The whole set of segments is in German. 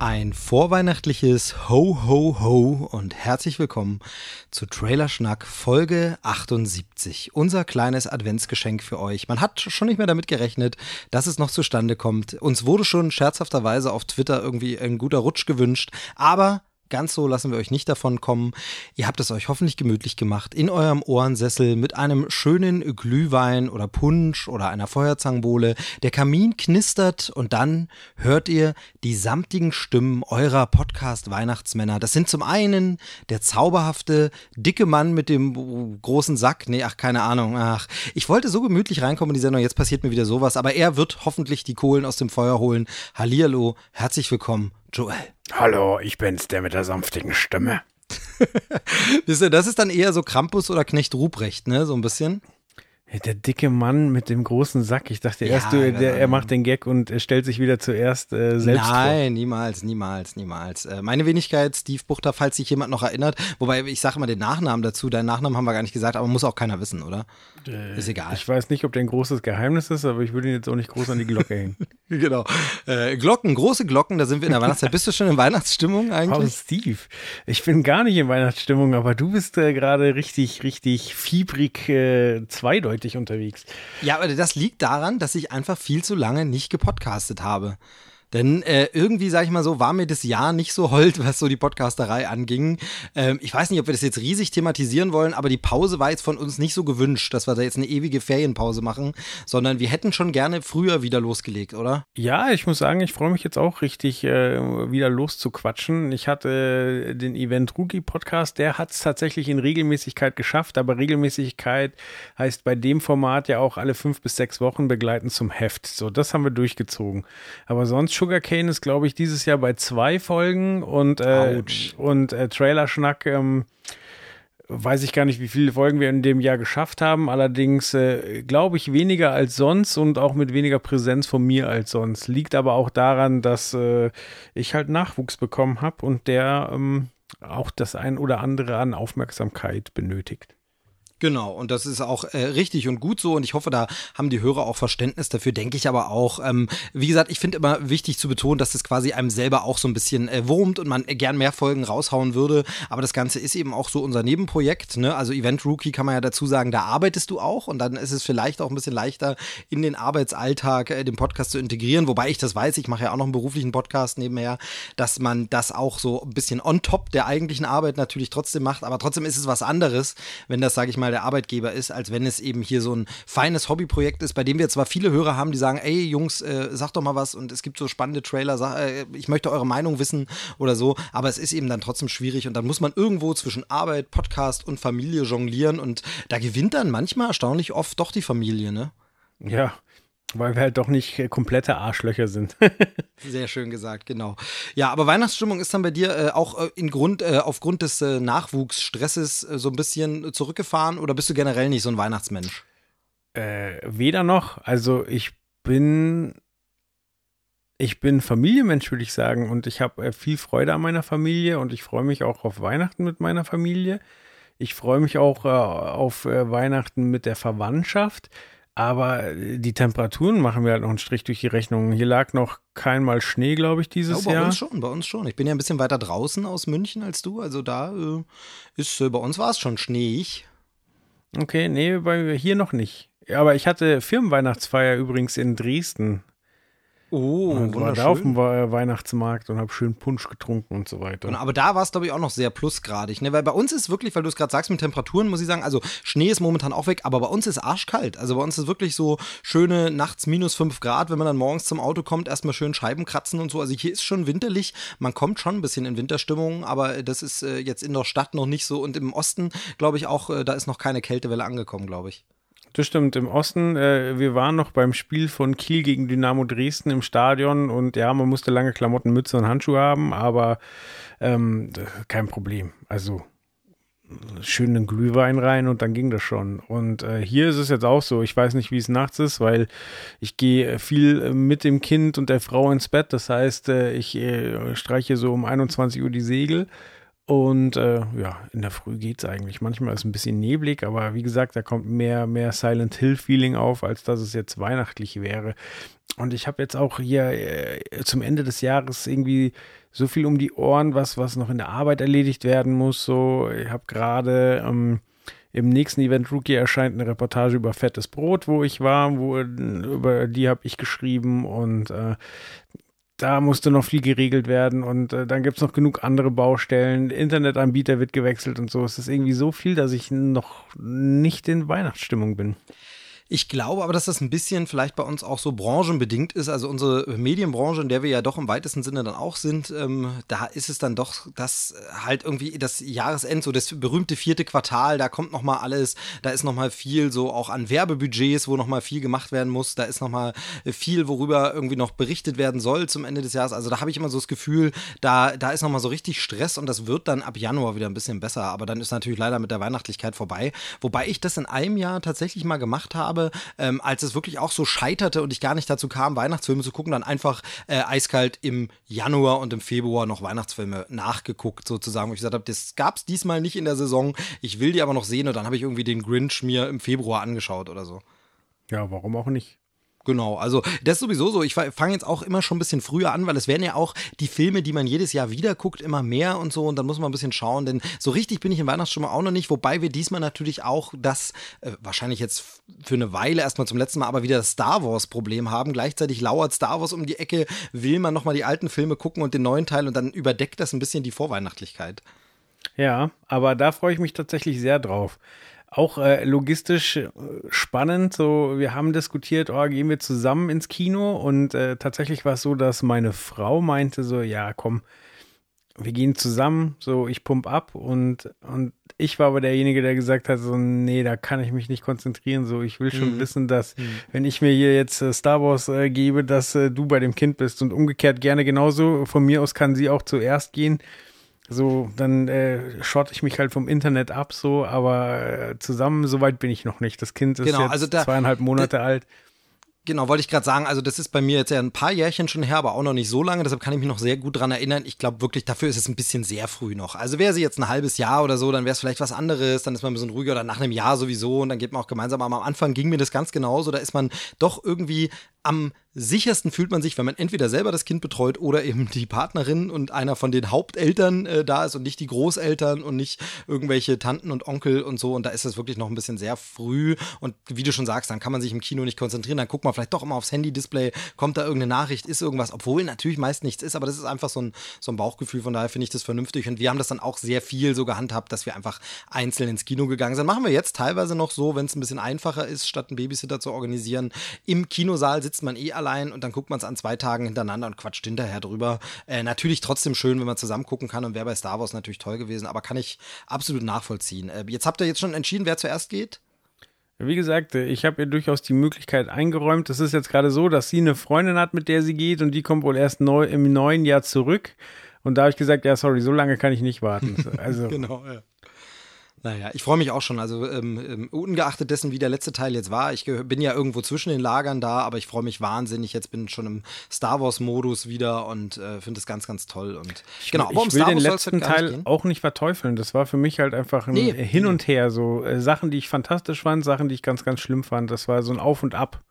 Ein vorweihnachtliches Ho Ho Ho und herzlich willkommen zu Trailer Schnack Folge 78. Unser kleines Adventsgeschenk für euch. Man hat schon nicht mehr damit gerechnet, dass es noch zustande kommt. Uns wurde schon scherzhafterweise auf Twitter irgendwie ein guter Rutsch gewünscht, aber Ganz so lassen wir euch nicht davon kommen. Ihr habt es euch hoffentlich gemütlich gemacht in eurem Ohrensessel mit einem schönen Glühwein oder Punsch oder einer Feuerzangenbowle. Der Kamin knistert und dann hört ihr die samtigen Stimmen eurer Podcast-Weihnachtsmänner. Das sind zum einen der zauberhafte, dicke Mann mit dem großen Sack. Nee, ach, keine Ahnung. Ach, ich wollte so gemütlich reinkommen in die Sendung. Jetzt passiert mir wieder sowas. Aber er wird hoffentlich die Kohlen aus dem Feuer holen. Hallihallo, herzlich willkommen, Joel. Hallo, ich bin's, der mit der sanftigen Stimme. Wisst ihr, das ist dann eher so Krampus oder Knecht Ruprecht, ne? So ein bisschen. Der dicke Mann mit dem großen Sack. Ich dachte Ja, erst, du, der, ja. er macht den Gag und stellt sich wieder zuerst äh, selbst Nein, niemals, niemals, niemals. Äh, meine Wenigkeit, Steve Buchter, falls sich jemand noch erinnert. Wobei, ich sage mal den Nachnamen dazu. Deinen Nachnamen haben wir gar nicht gesagt, aber muss auch keiner wissen, oder? ist vor. egal. Ich weiß nicht, ob der ein großes Geheimnis ist, aber ich würde ihn jetzt auch nicht groß an die Glocke hängen. genau. Äh, Glocken, große Glocken, da sind wir in der Weihnachtszeit. Bist du schon in Weihnachtsstimmung Oh, eigentlich? Steve, ich bin gar nicht in Weihnachtsstimmung, aber du bist äh, gerade richtig, richtig fiebrig äh, zweideutig unterwegs. Ja, aber das liegt daran, dass ich einfach viel zu lange nicht gepodcastet habe. Denn äh, irgendwie, sag ich mal so, war mir das Jahr nicht so hold, was so die Podcasterei anging. Ähm, ich weiß nicht, ob wir das jetzt riesig thematisieren wollen, aber die Pause war jetzt von uns nicht so gewünscht, dass wir da jetzt eine ewige Ferienpause machen, sondern wir hätten schon gerne früher wieder losgelegt, oder? Ja, ich muss sagen, ich freue mich jetzt auch richtig, äh, wieder loszuquatschen. Ich hatte äh, den Event Rookie Podcast, der hat es tatsächlich in Regelmäßigkeit geschafft, aber Regelmäßigkeit heißt bei dem Format ja auch alle fünf bis sechs Wochen begleiten zum Heft. So, das haben wir durchgezogen. Aber sonst Sugarcane ist, glaube ich, dieses Jahr bei zwei Folgen und, äh, und äh, Trailer-Schnack, ähm, weiß ich gar nicht, wie viele Folgen wir in dem Jahr geschafft haben. Allerdings äh, glaube ich weniger als sonst und auch mit weniger Präsenz von mir als sonst. Liegt aber auch daran, dass äh, ich halt Nachwuchs bekommen habe und der ähm, auch das ein oder andere an Aufmerksamkeit benötigt. Genau, und das ist auch äh, richtig und gut so und ich hoffe, da haben die Hörer auch Verständnis dafür, denke ich aber auch. Ähm, wie gesagt, ich finde immer wichtig zu betonen, dass das quasi einem selber auch so ein bisschen äh, wurmt und man äh, gern mehr Folgen raushauen würde, aber das Ganze ist eben auch so unser Nebenprojekt, ne? Also Event Rookie kann man ja dazu sagen, da arbeitest du auch und dann ist es vielleicht auch ein bisschen leichter, in den Arbeitsalltag äh, den Podcast zu integrieren, wobei ich das weiß, ich mache ja auch noch einen beruflichen Podcast nebenher, dass man das auch so ein bisschen on top der eigentlichen Arbeit natürlich trotzdem macht, aber trotzdem ist es was anderes, wenn das, sage ich mal, der Arbeitgeber ist, als wenn es eben hier so ein feines Hobbyprojekt ist, bei dem wir zwar viele Hörer haben, die sagen, ey Jungs, äh, sagt doch mal was und es gibt so spannende Trailer, sag, äh, ich möchte eure Meinung wissen oder so, aber es ist eben dann trotzdem schwierig und dann muss man irgendwo zwischen Arbeit, Podcast und Familie jonglieren und da gewinnt dann manchmal erstaunlich oft doch die Familie, ne? Ja, weil wir halt doch nicht äh, komplette Arschlöcher sind. Sehr schön gesagt, genau. Ja, aber Weihnachtsstimmung ist dann bei dir äh, auch äh, in Grund, äh, aufgrund des äh, Nachwuchsstresses äh, so ein bisschen zurückgefahren oder bist du generell nicht so ein Weihnachtsmensch? Weder noch. Also ich bin, ich bin Familienmensch, würde ich sagen, und ich habe viel Freude an meiner Familie und ich freue mich auch auf Weihnachten mit meiner Familie. Ich freue mich auch auf Weihnachten mit der Verwandtschaft. Aber äh, die Temperaturen machen mir halt noch einen Strich durch die Rechnung. Hier lag noch keinmal Schnee, glaube ich, dieses Ja, bei Jahr. uns schon, bei uns schon. Ich bin ja ein bisschen weiter draußen aus München als du, also da äh, ist, äh, bei uns war es schon schneeig. Okay, nee, bei hier noch nicht. Aber ich hatte Firmenweihnachtsfeier übrigens in Dresden. Oh, und war da auf dem We- Weihnachtsmarkt und habe schön Punsch getrunken und so weiter. Genau, aber da war es, glaube ich, auch noch sehr plusgradig. Ne? Weil bei uns ist wirklich, weil du es gerade sagst mit Temperaturen, muss ich sagen, also Schnee ist momentan auch weg, aber bei uns ist arschkalt. Also bei uns ist wirklich so schöne nachts minus 5 Grad, wenn man dann morgens zum Auto kommt, erstmal schön Scheiben kratzen und so. Also hier ist schon winterlich. Man kommt schon ein bisschen in Winterstimmung, aber das ist äh, jetzt in der Stadt noch nicht so. Und im Osten, glaube ich, auch, äh, da ist noch keine Kältewelle angekommen, glaube ich. Das stimmt, im Osten, äh, wir waren noch beim Spiel von Kiel gegen Dynamo Dresden im Stadion und ja, man musste lange Klamotten, Mütze und Handschuhe haben, aber ähm, kein Problem. Also schönen Glühwein rein und dann ging das schon. Und äh, hier ist es jetzt auch so. Ich weiß nicht, wie es nachts ist, weil ich gehe viel mit dem Kind und der Frau ins Bett. Das heißt, äh, ich äh, streiche so um 21 Uhr die Segel. Und äh, ja, in der Früh geht es eigentlich. Manchmal ist es ein bisschen neblig, aber wie gesagt, da kommt mehr, mehr Silent Hill-Feeling auf, als dass es jetzt weihnachtlich wäre. Und ich habe jetzt auch hier äh, zum Ende des Jahres irgendwie so viel um die Ohren, was, was noch in der Arbeit erledigt werden muss. So, ich habe gerade ähm, im nächsten Event Rookie erscheint eine Reportage über fettes Brot, wo ich war, wo über die habe ich geschrieben und äh, da musste noch viel geregelt werden und äh, dann gibt es noch genug andere Baustellen. Internetanbieter wird gewechselt und so. Es ist irgendwie so viel, dass ich noch nicht in Weihnachtsstimmung bin. Ich glaube aber, dass das ein bisschen vielleicht bei uns auch so branchenbedingt ist. Also unsere Medienbranche, in der wir ja doch im weitesten Sinne dann auch sind, ähm, da ist es dann doch, dass halt irgendwie das Jahresend, so das berühmte vierte Quartal, da kommt nochmal alles, da ist nochmal viel so auch an Werbebudgets, wo nochmal viel gemacht werden muss, da ist nochmal viel, worüber irgendwie noch berichtet werden soll zum Ende des Jahres. Also da habe ich immer so das Gefühl, da, da ist nochmal so richtig Stress und das wird dann ab Januar wieder ein bisschen besser. Aber dann ist natürlich leider mit der Weihnachtlichkeit vorbei. Wobei ich das in einem Jahr tatsächlich mal gemacht habe habe, ähm, als es wirklich auch so scheiterte und ich gar nicht dazu kam, Weihnachtsfilme zu gucken, dann einfach äh, eiskalt im Januar und im Februar noch Weihnachtsfilme nachgeguckt, sozusagen. Wo ich gesagt habe, das gab es diesmal nicht in der Saison. Ich will die aber noch sehen und dann habe ich irgendwie den Grinch mir im Februar angeschaut oder so. Ja, warum auch nicht? Genau, also das ist sowieso so. Ich fange jetzt auch immer schon ein bisschen früher an, weil es werden ja auch die Filme, die man jedes Jahr wieder guckt, immer mehr und so. Und dann muss man ein bisschen schauen, denn so richtig bin ich in Weihnachtsstimmung auch noch nicht. Wobei wir diesmal natürlich auch das, äh, wahrscheinlich jetzt für eine Weile erstmal zum letzten Mal, aber wieder das Star Wars-Problem haben. Gleichzeitig lauert Star Wars um die Ecke, will man nochmal die alten Filme gucken und den neuen Teil und dann überdeckt das ein bisschen die Vorweihnachtlichkeit. Ja, aber da freue ich mich tatsächlich sehr drauf auch äh, logistisch äh, spannend. So, wir haben diskutiert, oh, gehen wir zusammen ins Kino und äh, tatsächlich war es so, dass meine Frau meinte so, ja, komm, wir gehen zusammen, so ich pump ab und und ich war aber derjenige, der gesagt hat, so nee, da kann ich mich nicht konzentrieren, so ich will schon mhm. wissen, dass mhm. wenn ich mir hier jetzt äh, Star Wars äh, gebe, dass äh, du bei dem Kind bist und umgekehrt gerne genauso. Von mir aus kann sie auch zuerst gehen so, dann äh, schotte ich mich halt vom Internet ab, so, aber äh, zusammen, so weit bin ich noch nicht. Das Kind ist genau, jetzt also da, zweieinhalb Monate da, alt. Genau, wollte ich gerade sagen, also das ist bei mir jetzt ja ein paar Jährchen schon her, aber auch noch nicht so lange, deshalb kann ich mich noch sehr gut dran erinnern. Ich glaube wirklich, dafür ist es ein bisschen sehr früh noch. Also wäre sie jetzt ein halbes Jahr oder so, dann wäre es vielleicht was anderes, dann ist man ein bisschen ruhiger oder nach einem Jahr sowieso und dann geht man auch gemeinsam. Aber am Anfang ging mir das ganz genauso, da ist man doch irgendwie am sichersten fühlt man sich, wenn man entweder selber das Kind betreut oder eben die Partnerin und einer von den Haupteltern äh, da ist und nicht die Großeltern und nicht irgendwelche Tanten und Onkel und so. Und da ist es wirklich noch ein bisschen sehr früh. Und wie du schon sagst, dann kann man sich im Kino nicht konzentrieren. Dann guckt man vielleicht doch immer aufs Handy-Display, kommt da irgendeine Nachricht, ist irgendwas, obwohl natürlich meist nichts ist, aber das ist einfach so ein, so ein Bauchgefühl. Von daher finde ich das vernünftig. Und wir haben das dann auch sehr viel so gehandhabt, dass wir einfach einzeln ins Kino gegangen sind. Machen wir jetzt teilweise noch so, wenn es ein bisschen einfacher ist, statt einen Babysitter zu organisieren. Im Kinosaal sitzt man eh allein und dann guckt man es an zwei Tagen hintereinander und quatscht hinterher drüber. Äh, natürlich trotzdem schön, wenn man zusammen gucken kann und wäre bei Star Wars natürlich toll gewesen, aber kann ich absolut nachvollziehen. Äh, jetzt habt ihr jetzt schon entschieden, wer zuerst geht? Wie gesagt, äh, ich habe ihr durchaus die Möglichkeit eingeräumt. Es ist jetzt gerade so, dass sie eine Freundin hat, mit der sie geht und die kommt wohl erst neu, im neuen Jahr zurück. Und da habe ich gesagt, ja, sorry, so lange kann ich nicht warten. Also, genau, ja. Naja, ich freue mich auch schon. Also ähm, ähm, ungeachtet dessen, wie der letzte Teil jetzt war, ich bin ja irgendwo zwischen den Lagern da, aber ich freue mich wahnsinnig. Jetzt bin ich schon im Star Wars-Modus wieder und äh, finde es ganz, ganz toll. Und ich, genau, um ich will den letzten Teil auch nicht verteufeln. Das war für mich halt einfach ein nee, Hin und Her. So äh, Sachen, die ich fantastisch fand, Sachen, die ich ganz, ganz schlimm fand. Das war so ein Auf und Ab.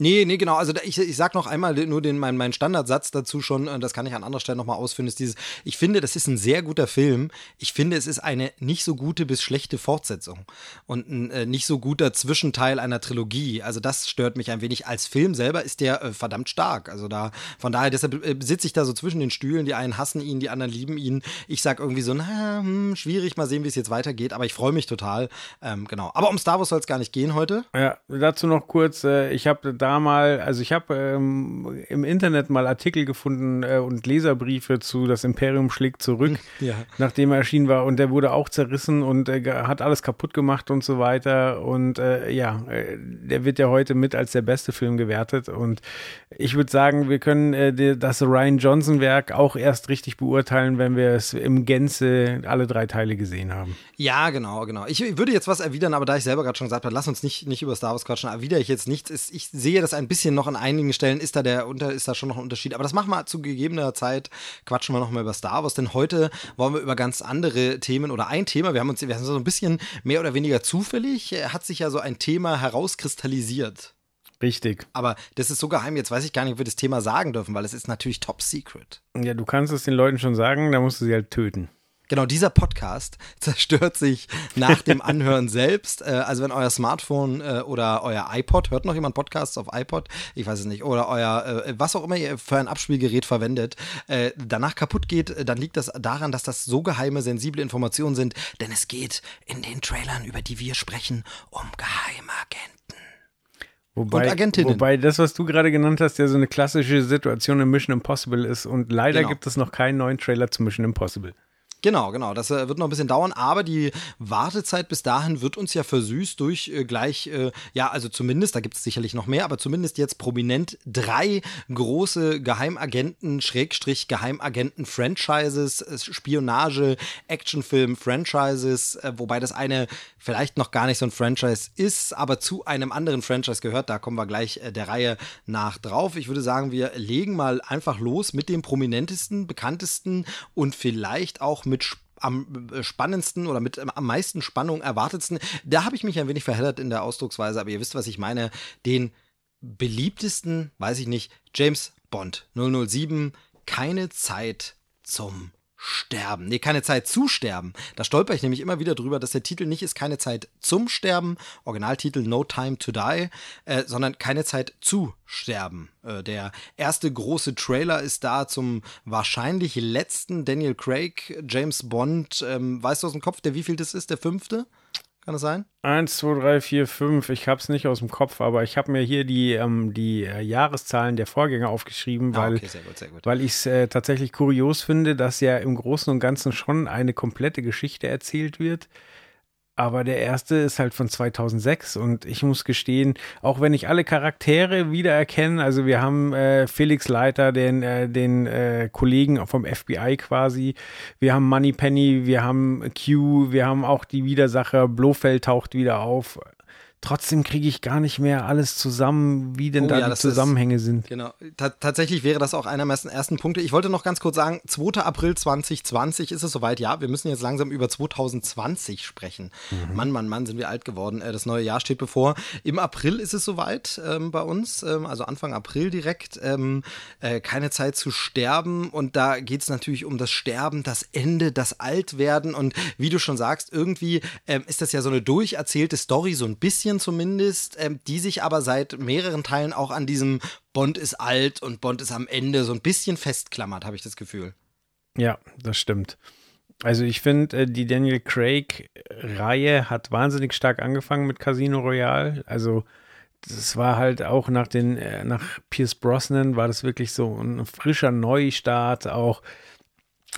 Nee, nee, genau. Also ich, ich sag noch einmal nur den, mein, mein Standardsatz dazu schon, äh, das kann ich an anderer Stelle nochmal ausführen, ist dieses, ich finde, das ist ein sehr guter Film. Ich finde, es ist eine nicht so gute bis schlechte Fortsetzung und ein äh, nicht so guter Zwischenteil einer Trilogie. Also das stört mich ein wenig. Als Film selber ist der äh, verdammt stark. Also da, von daher, deshalb äh, sitze ich da so zwischen den Stühlen. Die einen hassen ihn, die anderen lieben ihn. Ich sag irgendwie so, na, hm, schwierig, mal sehen, wie es jetzt weitergeht. Aber ich freue mich total. Ähm, genau. Aber um Star Wars soll es gar nicht gehen heute. Ja, dazu noch kurz, äh, ich habe da da mal, also ich habe ähm, im Internet mal Artikel gefunden äh, und Leserbriefe zu Das Imperium schlägt zurück, Ja. nachdem er erschienen war. Und der wurde auch zerrissen und äh, hat alles kaputt gemacht und so weiter. Und äh, ja, äh, der wird ja heute mit als der beste Film gewertet. Und ich würde sagen, wir können äh, die, das Ryan Johnson-Werk auch erst richtig beurteilen, wenn wir es im Gänze alle drei Teile gesehen haben. Ja, genau, genau. Ich würde jetzt was erwidern, aber da ich selber gerade schon gesagt habe, lass uns nicht, nicht über Star Wars quatschen, erwidere ich jetzt nichts. Ich sehe das ein bisschen noch an einigen Stellen, ist da der unter, ist da schon noch ein Unterschied. Aber das machen wir zu gegebener Zeit, quatschen wir noch mal über Star Wars, denn heute wollen wir über ganz andere Themen oder ein Thema, wir haben uns, wir haben so ein bisschen mehr oder weniger zufällig, hat sich ja so ein Thema herauskristallisiert. Richtig. Aber das ist so geheim, jetzt weiß ich gar nicht, ob wir das Thema sagen dürfen, weil es ist natürlich top secret. Ja, du kannst es den Leuten schon sagen, da musst du sie halt töten. Genau, dieser Podcast zerstört sich nach dem Anhören selbst. Äh, also wenn euer Smartphone äh, oder euer iPod, hört noch jemand Podcasts auf iPod? Ich weiß es nicht. Oder euer, äh, was auch immer ihr für ein Abspielgerät verwendet, äh, danach kaputt geht, äh, dann liegt das daran, dass das so geheime, sensible Informationen sind. Denn es geht in den Trailern, über die wir sprechen, um Geheimagenten. Wobei, wobei das, was du gerade genannt hast, ja so eine klassische Situation in Mission Impossible ist. Und leider Genau. gibt es noch keinen neuen Trailer zu Mission Impossible. Genau, genau. Das äh, wird noch ein bisschen dauern, aber die Wartezeit bis dahin wird uns ja versüßt durch äh, gleich, äh, ja, also zumindest, da gibt es sicherlich noch mehr, aber zumindest jetzt prominent drei große Geheimagenten, Schrägstrich Geheimagenten-Franchises, äh, Spionage, Actionfilm-Franchises, äh, wobei das eine vielleicht noch gar nicht so ein Franchise ist, aber zu einem anderen Franchise gehört. Da kommen wir gleich äh, der Reihe nach drauf. Ich würde sagen, wir legen mal einfach los mit dem prominentesten, bekanntesten und vielleicht auch mit am äh, spannendsten oder mit ähm, am meisten Spannung erwartetsten. Da habe ich mich ein wenig verheddert in der Ausdrucksweise, aber ihr wisst, was ich meine. Den beliebtesten, weiß ich nicht, James Bond 007, keine Zeit zum Sterben. Nee, keine Zeit zu sterben. Da stolper ich nämlich immer wieder drüber, dass der Titel nicht ist keine Zeit zum Sterben, Originaltitel No Time to Die, äh, sondern keine Zeit zu sterben. Äh, der erste große Trailer ist da zum wahrscheinlich letzten Daniel Craig, James Bond. Ähm, weißt du aus dem Kopf, der wie viel das ist? Der fünfte? Kann das sein? Eins, zwei, drei, vier, fünf. Ich habe es nicht aus dem Kopf, aber ich habe mir hier die, ähm, die äh, Jahreszahlen der Vorgänger aufgeschrieben, Ah, weil, okay, sehr gut, sehr gut. weil ich es äh, tatsächlich kurios finde, dass ja im Großen und Ganzen schon eine komplette Geschichte erzählt wird. Aber der erste ist halt von 2006 und ich muss gestehen, auch wenn ich alle Charaktere wiedererkenne, also wir haben äh, Felix Leiter, den, äh, den äh, Kollegen vom FBI quasi, wir haben Moneypenny, wir haben Q, wir haben auch die Widersacher, Blofeld taucht wieder auf. Trotzdem kriege ich gar nicht mehr alles zusammen, wie denn Oh da ja, die das ist- Zusammenhänge sind. Genau. Ta tatsächlich wäre das auch einer meiner ersten Punkte. Ich wollte noch ganz kurz sagen, 2. April 2020 ist es soweit. Ja, wir müssen jetzt langsam über 2020 sprechen. Mann, Mann, Mann, sind wir alt geworden. Äh, Das neue Jahr steht bevor. Im April ist es soweit ähm, bei uns, ähm, also Anfang April direkt. Ähm, äh, keine Zeit zu sterben. Und da geht es natürlich um das Sterben, das Ende, das Altwerden. Und wie du schon sagst, irgendwie ähm, ist das ja so eine durcherzählte Story, so ein bisschen zumindest, ähm, die sich aber seit mehreren Teilen auch an diesem Bond ist alt und Bond ist am Ende so ein bisschen festklammert, habe ich das Gefühl. Ja, das stimmt. Also ich finde, äh, die Daniel Craig-Reihe hat wahnsinnig stark angefangen mit Casino Royale. Also das war halt auch nach den, äh, nach Pierce Brosnan war das wirklich so ein frischer Neustart auch.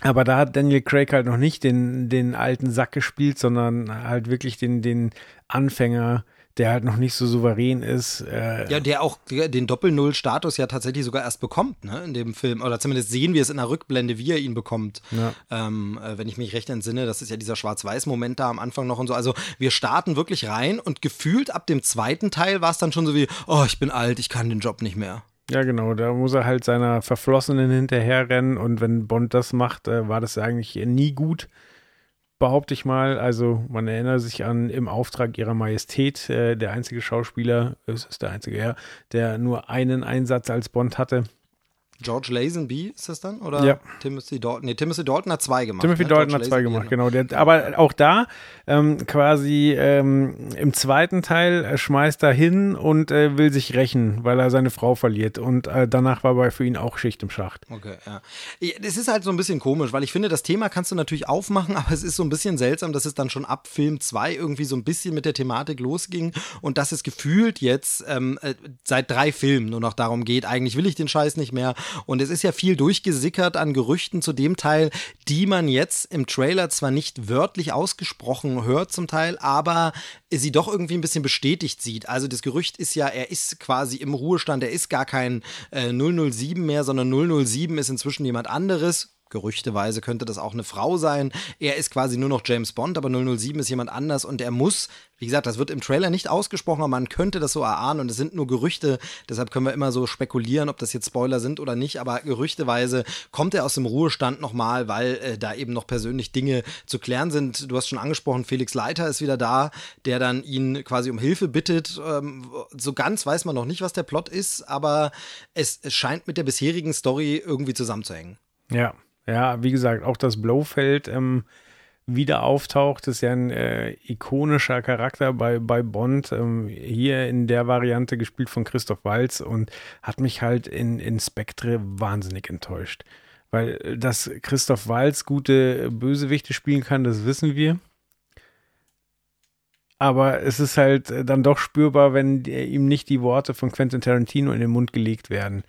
Aber da hat Daniel Craig halt noch nicht den, den alten Sack gespielt, sondern halt wirklich den, den Anfänger, der halt noch nicht so souverän ist. Äh, Ja, der auch den Doppel-Null-Status ja tatsächlich sogar erst bekommt, ne, in dem Film. Oder zumindest sehen wir es in der Rückblende, wie er ihn bekommt. Ja. Ähm, äh, wenn ich mich recht entsinne, das ist ja dieser Schwarz-Weiß-Moment da am Anfang noch und so. Also wir starten wirklich rein und gefühlt ab dem zweiten Teil war es dann schon so wie, oh, ich bin alt, ich kann den Job nicht mehr. Ja, genau. Da muss er halt seiner Verflossenen hinterherrennen. Und wenn Bond das macht, äh, war das eigentlich nie gut, behaupte ich mal. Also man erinnert sich an Im Auftrag ihrer Majestät, äh, der einzige Schauspieler, es ist der einzige, ja, der nur einen Einsatz als Bond hatte. George Lazenby ist das dann? Oder Ja. Timothy Dalton? Nee, Timothy Dalton hat zwei gemacht. Timothy ne? Dalton George hat zwei Lazenby gemacht, genau. Der, aber auch da ähm, quasi ähm, im zweiten Teil äh, schmeißt er hin und äh, will sich rächen, weil er seine Frau verliert. Und äh, danach war bei für ihn auch Schicht im Schacht. Okay, ja. Das ist halt so ein bisschen komisch, weil ich finde, das Thema kannst du natürlich aufmachen, aber es ist so ein bisschen seltsam, dass es dann schon ab Film 2 irgendwie so ein bisschen mit der Thematik losging und dass es gefühlt jetzt ähm, äh, seit drei Filmen nur noch darum geht, eigentlich will ich den Scheiß nicht mehr. Und es ist ja viel durchgesickert an Gerüchten zu dem Teil, die man jetzt im Trailer zwar nicht wörtlich ausgesprochen hört zum Teil, aber sie doch irgendwie ein bisschen bestätigt sieht. Also das Gerücht ist ja, er ist quasi im Ruhestand, er ist gar kein äh, 007 mehr, sondern 007 ist inzwischen jemand anderes. Gerüchteweise könnte das auch eine Frau sein. Er ist quasi nur noch James Bond, aber 007 ist jemand anders und er muss, wie gesagt, das wird im Trailer nicht ausgesprochen, aber man könnte das so erahnen und es sind nur Gerüchte, deshalb können wir immer so spekulieren, ob das jetzt Spoiler sind oder nicht, aber gerüchteweise kommt er aus dem Ruhestand nochmal, weil äh, da eben noch persönlich Dinge zu klären sind. Du hast schon angesprochen, Felix Leiter ist wieder da, der dann ihn quasi um Hilfe bittet. Ähm, so ganz weiß man noch nicht, was der Plot ist, aber es, es scheint mit der bisherigen Story irgendwie zusammenzuhängen. Ja, ja, wie gesagt, auch das Blofeld ähm, wieder auftaucht, ist ja ein äh, ikonischer Charakter bei, bei Bond. Ähm, hier in der Variante gespielt von Christoph Waltz und hat mich halt in, in Spectre wahnsinnig enttäuscht. Weil dass Christoph Waltz gute Bösewichte spielen kann, das wissen wir. Aber es ist halt dann doch spürbar, wenn ihm nicht die Worte von Quentin Tarantino in den Mund gelegt werden.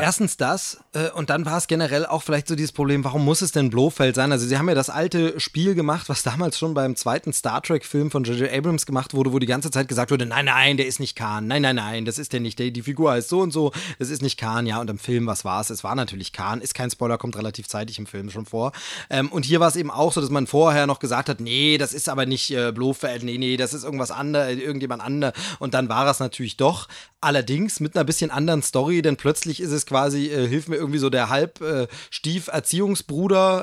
Erstens das äh, und dann war es generell auch vielleicht so dieses Problem, warum muss es denn Blofeld sein? Also sie haben ja das alte Spiel gemacht, was damals schon beim zweiten Star Trek Film von J.J. Abrams gemacht wurde, wo die ganze Zeit gesagt wurde, nein, nein, der ist nicht Khan, nein, nein, nein, das ist der nicht, der, die Figur heißt so und so, das ist nicht Khan, ja und im Film, was war es? Es war natürlich Khan, ist kein Spoiler, kommt relativ zeitig im Film schon vor. Ähm, und hier war es eben auch so, dass man vorher noch gesagt hat, nee, das ist aber nicht äh, Blofeld, nee, nee, das ist irgendwas anderes, irgendjemand anderes und dann war es natürlich doch, allerdings mit einer bisschen anderen Story, denn plötzlich ist es quasi, äh, hilft mir irgendwie so der halb äh,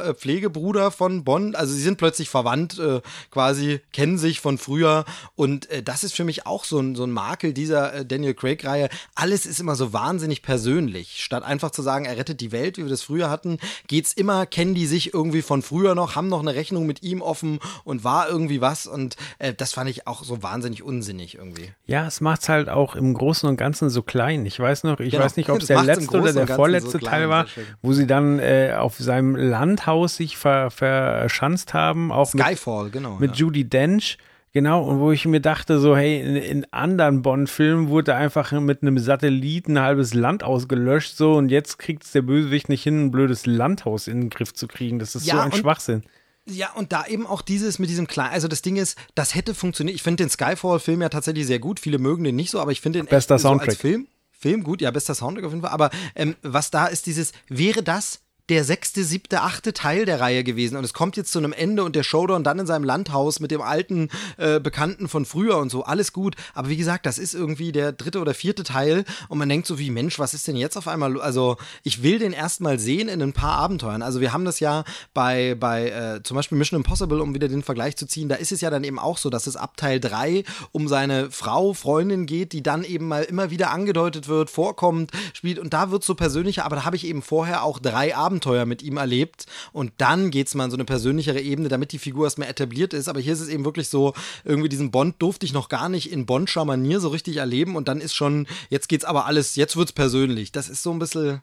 äh, Pflegebruder von Bond. Also sie sind plötzlich verwandt, äh, quasi kennen sich von früher und äh, das ist für mich auch so ein, so ein Makel dieser Daniel Craig-Reihe. Alles ist immer so wahnsinnig persönlich. Statt einfach zu sagen, er rettet die Welt, wie wir das früher hatten, geht's immer, kennen die sich irgendwie von früher noch, haben noch eine Rechnung mit ihm offen und war irgendwie was und das fand ich auch so wahnsinnig unsinnig irgendwie. Ja, es macht's halt auch im Großen und Ganzen so klein. Ich weiß noch, ich Genau. weiß nicht, ob es der im letzte oder der vorletzte so Teil war, wo sie dann äh, auf seinem Landhaus sich ver, verschanzt haben, auch mit, Skyfall, genau. mit ja. Judy Dench. Genau, und wo ich mir dachte, so, hey, in, in anderen Bond-Filmen wurde einfach mit einem Satelliten ein halbes Land ausgelöscht, so, und jetzt kriegt es der Bösewicht nicht hin, ein blödes Landhaus in den Griff zu kriegen. Das ist Ja, so ein Schwachsinn. Ja, und da eben auch dieses mit diesem kleinen, also das Ding ist, das hätte funktioniert. Ich finde den Skyfall-Film ja tatsächlich sehr gut. Viele mögen den nicht so, aber ich finde den Bester echt so als Soundtrack. Film. Film gut, ja, bester Soundtrack auf jeden Fall. Aber ähm, was da ist, dieses, wäre das der sechste, siebte, achte Teil der Reihe gewesen und es kommt jetzt zu einem Ende und der Showdown dann in seinem Landhaus mit dem alten äh, Bekannten von früher und so, alles gut. Aber wie gesagt, das ist irgendwie der dritte oder vierte Teil und man denkt so wie, Mensch, was ist denn jetzt auf einmal? Also ich will den erstmal sehen in ein paar Abenteuern. Also wir haben das ja bei, bei äh, zum Beispiel Mission Impossible, um wieder den Vergleich zu ziehen, da ist es ja dann eben auch so, dass es ab Teil 3 um seine Frau, Freundin geht, die dann eben mal immer wieder angedeutet wird, vorkommt, spielt und da wird so persönlicher, aber da habe ich eben vorher auch drei Abenteuer mit ihm erlebt und dann geht es mal in so eine persönlichere Ebene, damit die Figur erstmal etabliert ist, aber hier ist es eben wirklich so, irgendwie diesen Bond durfte ich noch gar nicht in Bondscher Manier so richtig erleben und dann ist schon, jetzt geht's aber alles, jetzt wird's persönlich. Das ist so ein bisschen,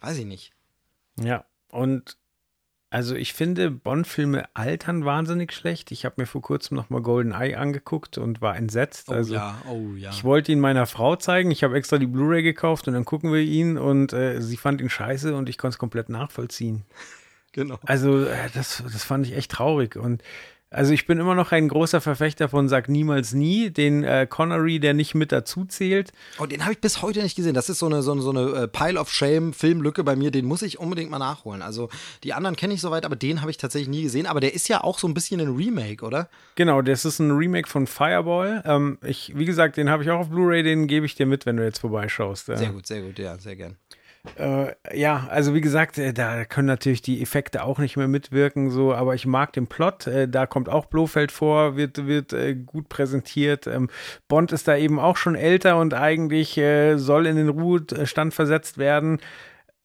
weiß ich nicht. Ja, und also ich finde, Bond-Filme altern wahnsinnig schlecht. Ich habe mir vor kurzem nochmal Golden Eye angeguckt und war entsetzt. also oh ja. ich wollte ihn meiner Frau zeigen. Ich habe extra die Blu-ray gekauft und dann gucken wir ihn und äh, sie fand ihn scheiße und ich konnte es komplett nachvollziehen. Genau. Also äh, das, das fand ich echt traurig und also ich bin immer noch ein großer Verfechter von Sag niemals nie, den äh, Connery, der nicht mit dazu zählt. Oh, den habe ich bis heute nicht gesehen. Das ist so eine, so eine, so eine äh, Pile of Shame Filmlücke bei mir. Den muss ich unbedingt mal nachholen. Also die anderen kenne ich soweit, aber den habe ich tatsächlich nie gesehen. Aber der ist ja auch so ein bisschen ein Remake, oder? Genau, das ist ein Remake von Fireball. Ähm, ich, wie gesagt, den habe ich auch auf Blu-ray, den gebe ich dir mit, wenn du jetzt vorbeischaust. Äh, Sehr gut, sehr gut, ja, sehr gern. Äh, ja, also wie gesagt, äh, da können natürlich die Effekte auch nicht mehr mitwirken, so, aber ich mag den Plot. Äh, da kommt auch Blofeld vor, wird, wird äh, gut präsentiert. Ähm, Bond ist da eben auch schon älter und eigentlich äh, soll in den Ruhestand versetzt werden.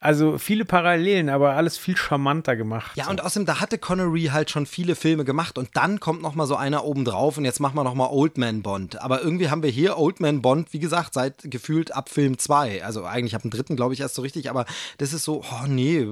Also viele Parallelen, aber alles viel charmanter gemacht. Ja, so. und außerdem, da hatte Connery halt schon viele Filme gemacht und dann kommt noch mal so einer oben drauf und jetzt machen wir noch mal Old Man Bond. Aber irgendwie haben wir hier Old Man Bond, wie gesagt, seit gefühlt ab Film 2. Also eigentlich ab dem dritten, glaube ich, erst so richtig, aber das ist so, oh nee,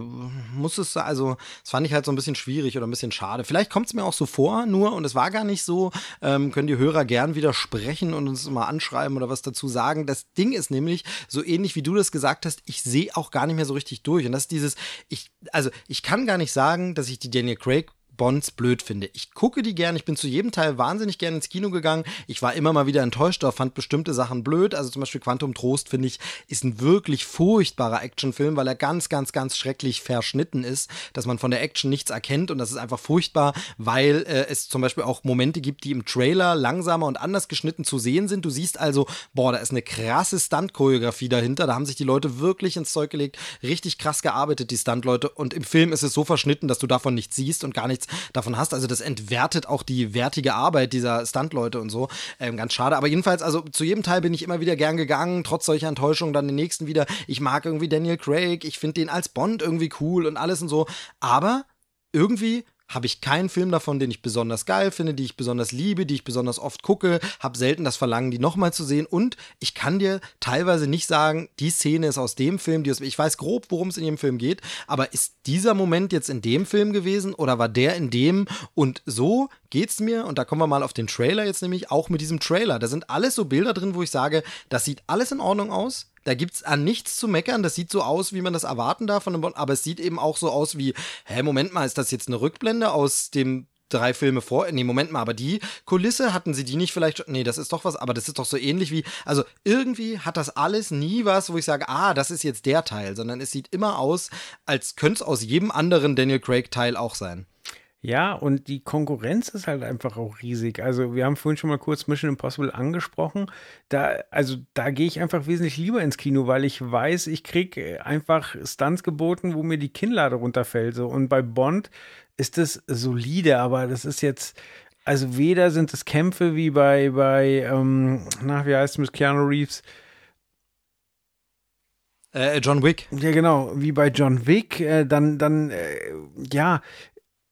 muss es, also das fand ich halt so ein bisschen schwierig oder ein bisschen schade. Vielleicht kommt es mir auch so vor, nur, und es war gar nicht so, ähm, können die Hörer gern widersprechen und uns mal anschreiben oder was dazu sagen. Das Ding ist nämlich, so ähnlich wie du das gesagt hast, ich sehe auch gar nicht mehr so richtig durch. Und das ist dieses, ich, also ich kann gar nicht sagen, dass ich die Daniel Craig Bonds blöd finde. Ich gucke die gern, ich bin zu jedem Teil wahnsinnig gern ins Kino gegangen. Ich war immer mal wieder enttäuscht, oder fand bestimmte Sachen blöd. Also zum Beispiel Quantum Trost, finde ich, ist ein wirklich furchtbarer Actionfilm, weil er ganz, ganz, ganz schrecklich verschnitten ist, dass man von der Action nichts erkennt und das ist einfach furchtbar, weil äh, es zum Beispiel auch Momente gibt, die im Trailer langsamer und anders geschnitten zu sehen sind. Du siehst also, boah, da ist eine krasse Stunt-Choreografie dahinter. Da haben sich die Leute wirklich ins Zeug gelegt, richtig krass gearbeitet, die Stunt-Leute. Und im Film ist es so verschnitten, dass du davon nichts siehst und gar nichts davon hast. Also das entwertet auch die wertige Arbeit dieser Stuntleute und so. Ähm, ganz schade. Aber jedenfalls, also zu jedem Teil bin ich immer wieder gern gegangen, trotz solcher Enttäuschungen. Dann den nächsten wieder. Ich mag irgendwie Daniel Craig. Ich finde den als Bond irgendwie cool und alles und so. Aber irgendwie habe ich keinen Film davon, den ich besonders geil finde, die ich besonders liebe, die ich besonders oft gucke, habe selten das Verlangen, die nochmal zu sehen. Und ich kann dir teilweise nicht sagen, die Szene ist aus dem Film, die aus, ich weiß grob, worum es in dem Film geht, aber ist dieser Moment jetzt in dem Film gewesen oder war der in dem? Und so geht's mir. Und da kommen wir mal auf den Trailer jetzt nämlich auch mit diesem Trailer, da sind alles so Bilder drin, wo ich sage, das sieht alles in Ordnung aus, da gibt es an nichts zu meckern. Das sieht so aus, wie man das erwarten darf von einem Bond. Aber es sieht eben auch so aus wie, hä, Moment mal, ist das jetzt eine Rückblende aus dem drei Filme vor. Nee, Moment mal, aber die Kulisse hatten sie die nicht vielleicht. Nee, das ist doch was, aber das ist doch so ähnlich wie. Also irgendwie hat das alles nie was, wo ich sage, ah, das ist jetzt der Teil, sondern es sieht immer aus, als könnte es aus jedem anderen Daniel Craig-Teil auch sein. Ja, und die Konkurrenz ist halt einfach auch riesig. Also, wir haben vorhin schon mal kurz Mission Impossible angesprochen. Da, also, da gehe ich einfach wesentlich lieber ins Kino, weil ich weiß, ich kriege einfach Stunts geboten, wo mir die Kinnlade runterfällt. So. Und bei Bond ist das solide, aber das ist jetzt, also weder sind es Kämpfe wie bei, bei, ähm, na, wie heißt es mit Keanu Reeves? Äh, John Wick. Ja, genau, wie bei John Wick, äh, dann, dann, äh, ja,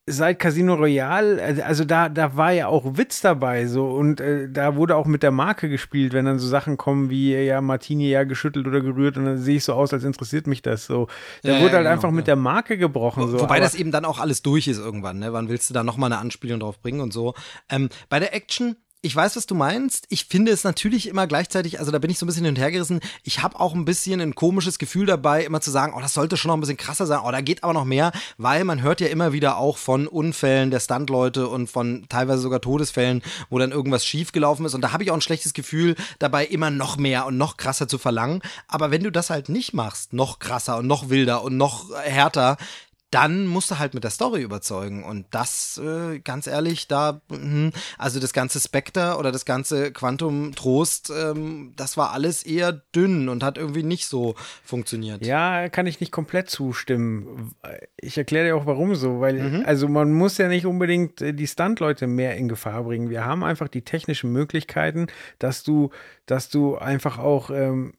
seit Casino Royale, äh, also da, da war ja auch Witz dabei, so und äh, da wurde auch mit der Marke gespielt, wenn dann so Sachen kommen wie ja Martini ja geschüttelt oder gerührt und dann sehe ich so aus, als interessiert mich das so. Da ja, wurde ja, halt genau, einfach ja. mit der Marke gebrochen. Wo, so. Wobei das eben dann auch alles durch ist irgendwann, ne? Wann willst du da nochmal eine Anspielung drauf bringen und so. Ähm, bei der Action ich weiß, was du meinst. Ich finde es natürlich immer gleichzeitig, also da bin ich so ein bisschen hin und her gerissen. Ich habe auch ein bisschen ein komisches Gefühl dabei, immer zu sagen, oh, das sollte schon noch ein bisschen krasser sein, oh, da geht aber noch mehr, weil man hört ja immer wieder auch von Unfällen der Stuntleute und von teilweise sogar Todesfällen, wo dann irgendwas schiefgelaufen ist. Und da habe ich auch ein schlechtes Gefühl dabei, immer noch mehr und noch krasser zu verlangen. Aber wenn du das halt nicht machst, noch krasser und noch wilder und noch härter, dann musst du halt mit der Story überzeugen. Und das, äh, ganz ehrlich, da, mh, also das ganze Spectre oder das ganze Quantum Trost, ähm, das war alles eher dünn und hat irgendwie nicht so funktioniert. Ja, kann ich nicht komplett zustimmen. Ich erkläre dir auch warum so, weil, mhm. also man muss ja nicht unbedingt äh, die Stuntleute mehr in Gefahr bringen. Wir haben einfach die technischen Möglichkeiten, dass du, dass du einfach auch ähm,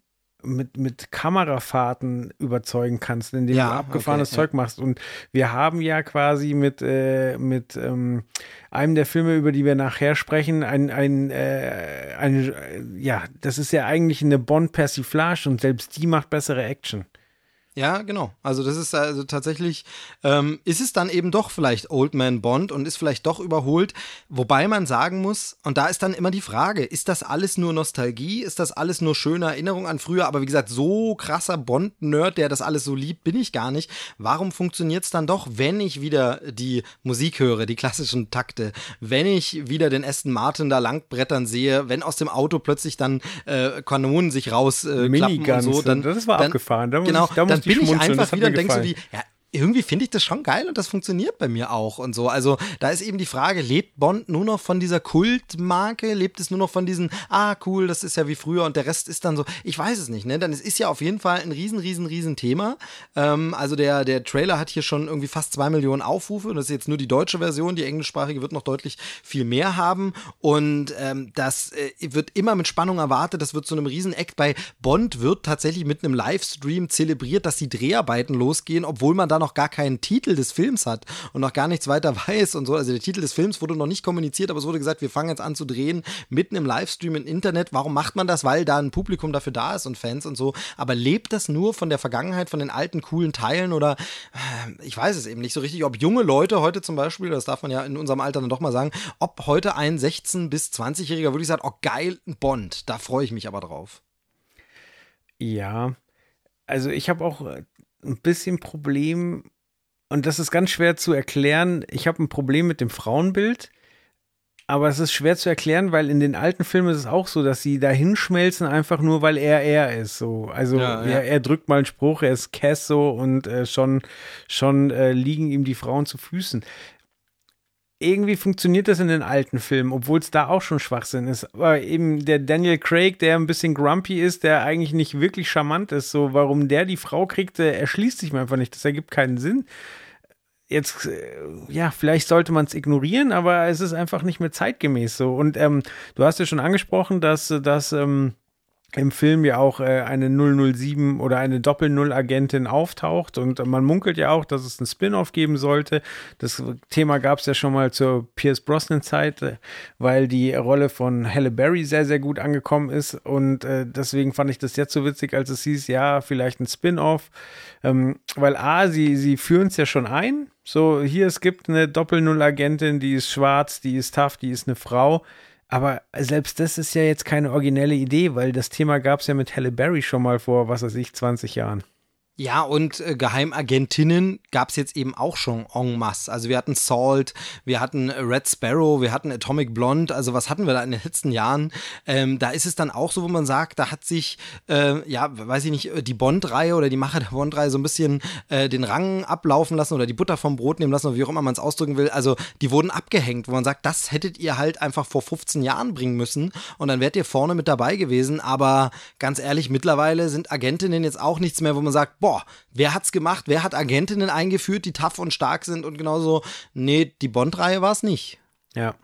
mit, mit Kamerafahrten überzeugen kannst, indem ja, du abgefahrenes okay, Zeug ja. machst. Und wir haben ja quasi mit, äh, mit ähm, einem der Filme, über die wir nachher sprechen, ein, ein, äh, ein ja, das ist ja eigentlich eine Bond-Persiflage und selbst die macht bessere Action. Ja, genau. Also das ist also tatsächlich, ähm, ist es dann eben doch vielleicht Old Man Bond und ist vielleicht doch überholt. Wobei man sagen muss, und da ist dann immer die Frage, ist das alles nur Nostalgie? Ist das alles nur schöne Erinnerung an früher? Aber wie gesagt, so krasser Bond-Nerd, der das alles so liebt, bin ich gar nicht. Warum funktioniert es dann doch, wenn ich wieder die Musik höre, die klassischen Takte, wenn ich wieder den Aston Martin da langbrettern sehe, wenn aus dem Auto plötzlich dann äh, Kanonen sich rausklappen äh, und so, dann, das war dann, abgefahren. Da genau, ich, da dann bin ich einfach wieder und denke so wie, ja, irgendwie finde ich das schon geil und das funktioniert bei mir auch und so. Also da ist eben die Frage, lebt Bond nur noch von dieser Kultmarke? Lebt es nur noch von diesen, ah cool, das ist ja wie früher und der Rest ist dann so, ich weiß es nicht, ne? Dann es ist ja auf jeden Fall ein riesen, riesen, riesen Thema. Ähm, also der, der Trailer hat hier schon irgendwie fast zwei Millionen Aufrufe und das ist jetzt nur die deutsche Version, die englischsprachige wird noch deutlich viel mehr haben und ähm, das äh, wird immer mit Spannung erwartet, das wird zu einem riesen Act bei Bond wird tatsächlich mit einem Livestream zelebriert, dass die Dreharbeiten losgehen, obwohl man da noch gar keinen Titel des Films hat und noch gar nichts weiter weiß und so. Also der Titel des Films wurde noch nicht kommuniziert, aber es wurde gesagt, wir fangen jetzt an zu drehen, mitten im Livestream im Internet. Warum macht man das? Weil da ein Publikum dafür da ist und Fans und so. Aber lebt das nur von der Vergangenheit, von den alten, coolen Teilen oder äh, ich weiß es eben nicht so richtig, ob junge Leute heute zum Beispiel, das darf man ja in unserem Alter dann doch mal sagen, ob heute ein 16- bis 20-Jähriger wirklich sagt, oh geil, ein Bond, da freue ich mich aber drauf. Ja, also ich habe auch ein bisschen Problem, und das ist ganz schwer zu erklären. Ich habe ein Problem mit dem Frauenbild, aber es ist schwer zu erklären, weil in den alten Filmen ist es auch so, dass sie da hinschmelzen, einfach nur, weil er er ist. So. Also ja, ja. Er, er, drückt mal einen Spruch, er ist Cass so und äh, schon, schon äh, liegen ihm die Frauen zu Füßen irgendwie funktioniert das in den alten Filmen, obwohl es da auch schon Schwachsinn ist. Aber eben der Daniel Craig, der ein bisschen grumpy ist, der eigentlich nicht wirklich charmant ist, so warum der die Frau kriegte, erschließt sich mir einfach nicht. Das ergibt keinen Sinn. Jetzt, äh, ja, vielleicht sollte man es ignorieren, aber es ist einfach nicht mehr zeitgemäß so. Und ähm, du hast ja schon angesprochen, dass, dass ähm, im Film ja auch äh, eine 007 oder eine Doppel-Null-Agentin auftaucht. Und man munkelt ja auch, dass es ein Spin-off geben sollte. Das Thema gab es ja schon mal zur Pierce Brosnan-Zeit, äh, weil die Rolle von Halle Berry sehr, sehr gut angekommen ist. Und äh, deswegen fand ich das jetzt so witzig, als es hieß, ja, vielleicht ein Spin-off, ähm, weil A, sie, sie führen es ja schon ein, so hier, es gibt eine Doppel-Null-Agentin, die ist schwarz, die ist tough, die ist eine Frau, aber selbst das ist ja jetzt keine originelle Idee, weil das Thema gab es ja mit Halle Berry schon mal vor, was weiß ich, 20 Jahren. Ja, und äh, Geheimagentinnen gab es jetzt eben auch schon en masse. Also wir hatten Salt, wir hatten Red Sparrow, wir hatten Atomic Blonde. Also was hatten wir da in den letzten Jahren? Ähm, da ist es dann auch so, wo man sagt, da hat sich, äh, ja, weiß ich nicht, die Bond-Reihe oder die Macher der Bond-Reihe so ein bisschen äh, den Rang ablaufen lassen oder die Butter vom Brot nehmen lassen oder wie auch immer man es ausdrücken will. Also die wurden abgehängt, wo man sagt, das hättet ihr halt einfach vor 15 Jahren bringen müssen und dann wärt ihr vorne mit dabei gewesen. Aber ganz ehrlich, mittlerweile sind Agentinnen jetzt auch nichts mehr, wo man sagt, boah, wer hat's gemacht? Wer hat Agentinnen eingeführt, die tough und stark sind und genauso, nee, die Bond-Reihe war es nicht. Ja.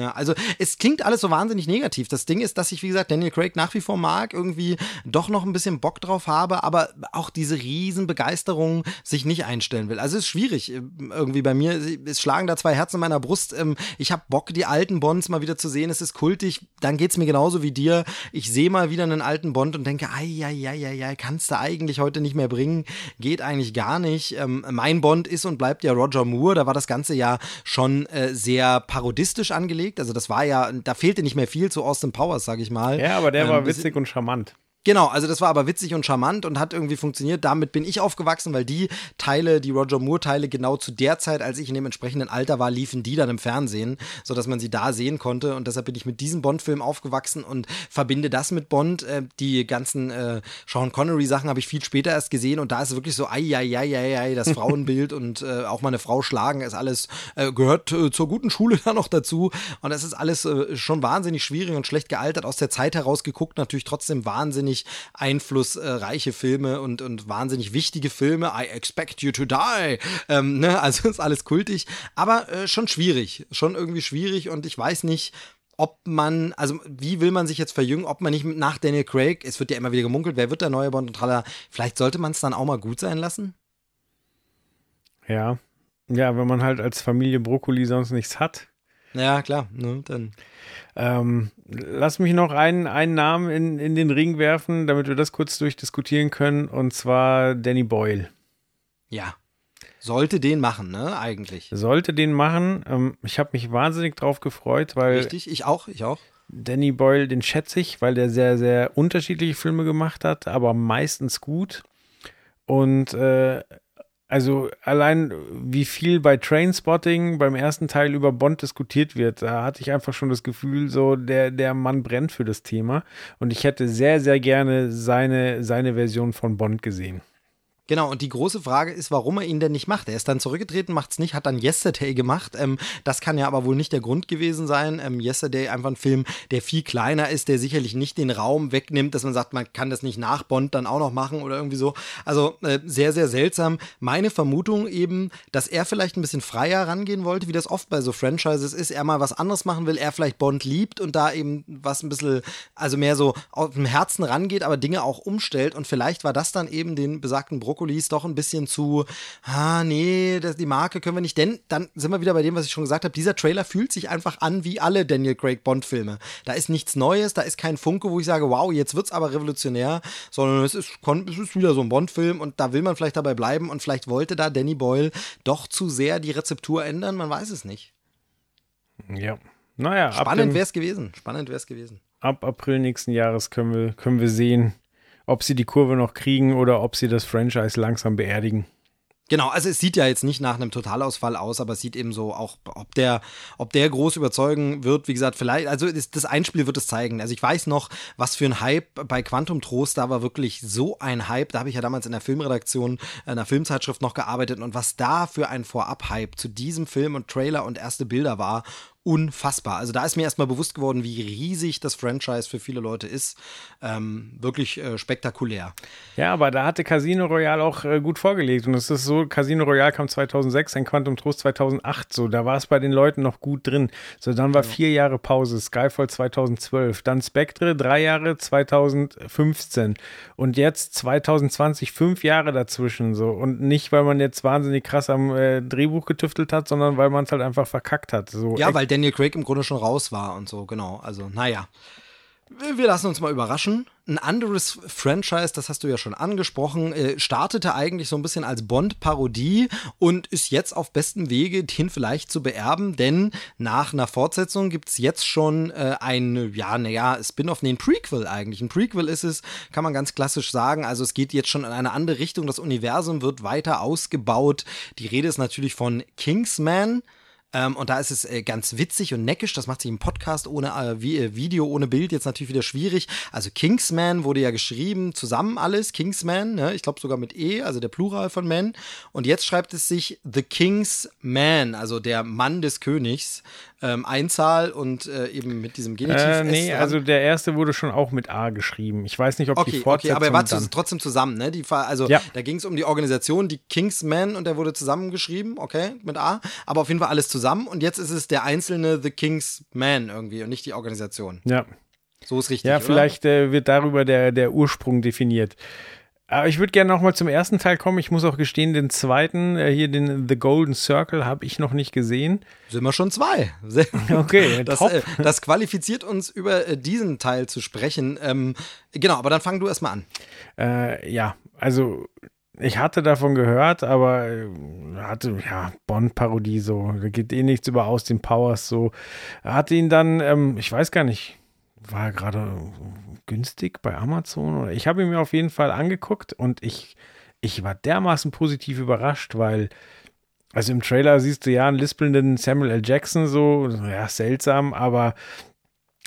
Ja, also es klingt alles so wahnsinnig negativ. Das Ding ist, dass ich, wie gesagt, Daniel Craig nach wie vor mag, irgendwie doch noch ein bisschen Bock drauf habe, aber auch diese Riesenbegeisterung sich nicht einstellen will. Also es ist schwierig äh, irgendwie bei mir. Es schlagen da zwei Herzen in meiner Brust. Ähm, ich habe Bock, die alten Bonds mal wieder zu sehen. Es ist kultig. Dann geht's mir genauso wie dir. Ich sehe mal wieder einen alten Bond und denke, ei, ei, ei, ei, ei, kannst du eigentlich heute nicht mehr bringen. Geht eigentlich gar nicht. Ähm, mein Bond ist und bleibt ja Roger Moore. Da war das Ganze ja schon äh, sehr parodistisch angelegt gelegt. Also das war ja, da fehlte nicht mehr viel zu Austin Powers, sag ich mal. Ja, aber der ähm, war witzig und charmant. Genau, also das war aber witzig und charmant und hat irgendwie funktioniert. Damit bin ich aufgewachsen, weil die Teile, die Roger Moore-Teile, genau zu der Zeit, als ich in dem entsprechenden Alter war, liefen die dann im Fernsehen, sodass man sie da sehen konnte. Und deshalb bin ich mit diesem Bond-Film aufgewachsen und verbinde das mit Bond. Äh, die ganzen äh, Sean Connery-Sachen habe ich viel später erst gesehen und da ist wirklich so, ei, ei, ei, ei, ei das Frauenbild und äh, auch mal eine Frau schlagen ist alles, äh, gehört äh, zur guten Schule da noch dazu. Und das ist alles äh, schon wahnsinnig schwierig und schlecht gealtert. Aus der Zeit heraus geguckt, natürlich trotzdem wahnsinnig wahnsinnig einflussreiche Filme und, und wahnsinnig wichtige Filme. I expect you to die. Ähm, ne? Also ist alles kultig, aber äh, schon schwierig. Schon irgendwie schwierig und ich weiß nicht, ob man, also wie will man sich jetzt verjüngen, ob man nicht nach Daniel Craig, es wird ja immer wieder gemunkelt, wer wird der neue Bond und tralala, vielleicht sollte man es dann auch mal gut sein lassen? Ja. Ja, wenn man halt als Familie Brokkoli sonst nichts hat. Ja, klar, ne, dann. Ähm, lass mich noch einen, einen Namen in, in den Ring werfen, damit wir das kurz durchdiskutieren können, und zwar Danny Boyle. Ja. Sollte den machen, ne, eigentlich. Sollte den machen. Ähm, ich habe mich wahnsinnig drauf gefreut, weil. Richtig, ich auch, ich auch. Danny Boyle, den schätze ich, weil der sehr, sehr unterschiedliche Filme gemacht hat, aber meistens gut. Und äh, also allein wie viel bei Trainspotting beim ersten Teil über Bond diskutiert wird, da hatte ich einfach schon das Gefühl, so der, der Mann brennt für das Thema. Und ich hätte sehr, sehr gerne seine, seine Version von Bond gesehen. Genau, und die große Frage ist, warum er ihn denn nicht macht. Er ist dann zurückgetreten, macht es nicht, hat dann Yesterday gemacht. Ähm, das kann ja aber wohl nicht der Grund gewesen sein. Ähm, Yesterday einfach ein Film, der viel kleiner ist, der sicherlich nicht den Raum wegnimmt, dass man sagt, man kann das nicht nach Bond dann auch noch machen oder irgendwie so. Also äh, sehr, sehr seltsam. Meine Vermutung eben, dass er vielleicht ein bisschen freier rangehen wollte, wie das oft bei so Franchises ist. Er mal was anderes machen will, er vielleicht Bond liebt und da eben was ein bisschen, also mehr so aus dem Herzen rangeht, aber Dinge auch umstellt. Und vielleicht war das dann eben den besagten Bruck Brokkolis doch ein bisschen zu, ah, nee, das, die Marke können wir nicht, denn dann sind wir wieder bei dem, was ich schon gesagt habe. Dieser Trailer fühlt sich einfach an wie alle Daniel Craig Bond-Filme. Da ist nichts Neues, da ist kein Funke, wo ich sage, wow, jetzt wird's aber revolutionär, sondern es ist, es ist wieder so ein Bond-Film und da will man vielleicht dabei bleiben und vielleicht wollte da Danny Boyle doch zu sehr die Rezeptur ändern, man weiß es nicht. Ja. Naja, spannend wäre es gewesen. Spannend wäre es gewesen. Ab April nächsten Jahres können wir, können wir sehen, ob sie die Kurve noch kriegen oder ob sie das Franchise langsam beerdigen. Genau, also es sieht ja jetzt nicht nach einem Totalausfall aus, aber es sieht eben so auch, ob der, ob der groß überzeugen wird, wie gesagt, vielleicht, also das, Einspiel wird es zeigen. Also ich weiß noch, was für ein Hype bei Quantum Trost, da war wirklich so ein Hype, da habe ich ja damals in der Filmredaktion, in der Filmzeitschrift noch gearbeitet und was da für ein Vorab-Hype zu diesem Film und Trailer und erste Bilder war unfassbar. Also da ist mir erstmal bewusst geworden, wie riesig das Franchise für viele Leute ist. Ähm, wirklich äh, spektakulär. Ja, aber da hatte Casino Royale auch äh, gut vorgelegt. Und es ist so, Casino Royale kam 2006, ein Quantum Trost 2008. So, da war es bei den Leuten noch gut drin. So, dann war ja. vier Jahre Pause, Skyfall 2012. Dann Spectre, drei Jahre 2015. Und jetzt 2020, fünf Jahre dazwischen. So. Und nicht, weil man jetzt wahnsinnig krass am äh, Drehbuch getüftelt hat, sondern weil man es halt einfach verkackt hat. So, ja, weil Daniel Craig im Grunde schon raus war und so, genau. Also, naja. Wir lassen uns mal überraschen. Ein anderes Franchise, das hast du ja schon angesprochen, äh, startete eigentlich so ein bisschen als Bond-Parodie und ist jetzt auf bestem Wege, den vielleicht zu beerben, denn nach einer Fortsetzung gibt es jetzt schon äh, ein, ja, naja, Spin-off, nee, ein Prequel eigentlich. Ein Prequel ist es, kann man ganz klassisch sagen. Also es geht jetzt schon in eine andere Richtung. Das Universum wird weiter ausgebaut. Die Rede ist natürlich von Kingsman. Ähm, und da ist es äh, ganz witzig und neckisch. Das macht sich im Podcast ohne äh, äh, Video, ohne Bild jetzt natürlich wieder schwierig. Also Kingsman wurde ja geschrieben, zusammen alles, Kingsman, ne? ich glaube sogar mit E, also der Plural von Man. Und jetzt schreibt es sich The King's Man, also der Mann des Königs ähm, Einzahl und äh, eben mit diesem Genitiv. Äh, nee, also der erste wurde schon auch mit A geschrieben. Ich weiß nicht, ob okay, die Fortsetzung Okay, aber er war zu, trotzdem zusammen, ne? Die, also ja. da ging es um die Organisation, die Kingsman und der wurde zusammengeschrieben, okay, mit A. Aber auf jeden Fall alles zusammen und jetzt ist es der einzelne The Kingsman irgendwie und nicht die Organisation. Ja. So ist richtig. Ja, vielleicht äh, wird darüber der, der Ursprung definiert. Aber ich würde gerne noch mal zum ersten Teil kommen. Ich muss auch gestehen, den zweiten, äh, hier den The Golden Circle, habe ich noch nicht gesehen. Sind wir schon zwei. Okay, das, äh, das, qualifiziert uns, über äh, diesen Teil zu sprechen. Ähm, genau, aber dann fang du erstmal an. Äh, ja, also ich hatte davon gehört, aber hatte, ja, Bond-Parodie so. Da geht eh nichts über Austin Powers so. Hatte ihn dann, ähm, ich weiß gar nicht, war gerade günstig bei Amazon. Ich habe ihn mir auf jeden Fall angeguckt und ich, ich war dermaßen positiv überrascht, weil, also im Trailer siehst du ja einen lispelnden Samuel L. Jackson so, ja, seltsam, aber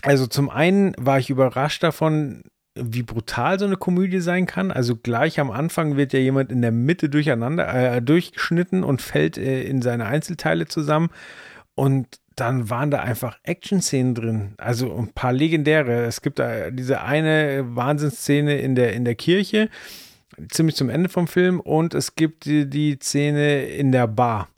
also zum einen war ich überrascht davon, wie brutal so eine Komödie sein kann. Also gleich am Anfang wird ja jemand in der Mitte durcheinander äh, durchgeschnitten und fällt äh, in seine Einzelteile zusammen. Und dann waren da einfach Action-Szenen drin. Also ein paar legendäre. Es gibt da diese eine Wahnsinnsszene in der, in der Kirche, ziemlich zum Ende vom Film, und es gibt die, die Szene in der Bar.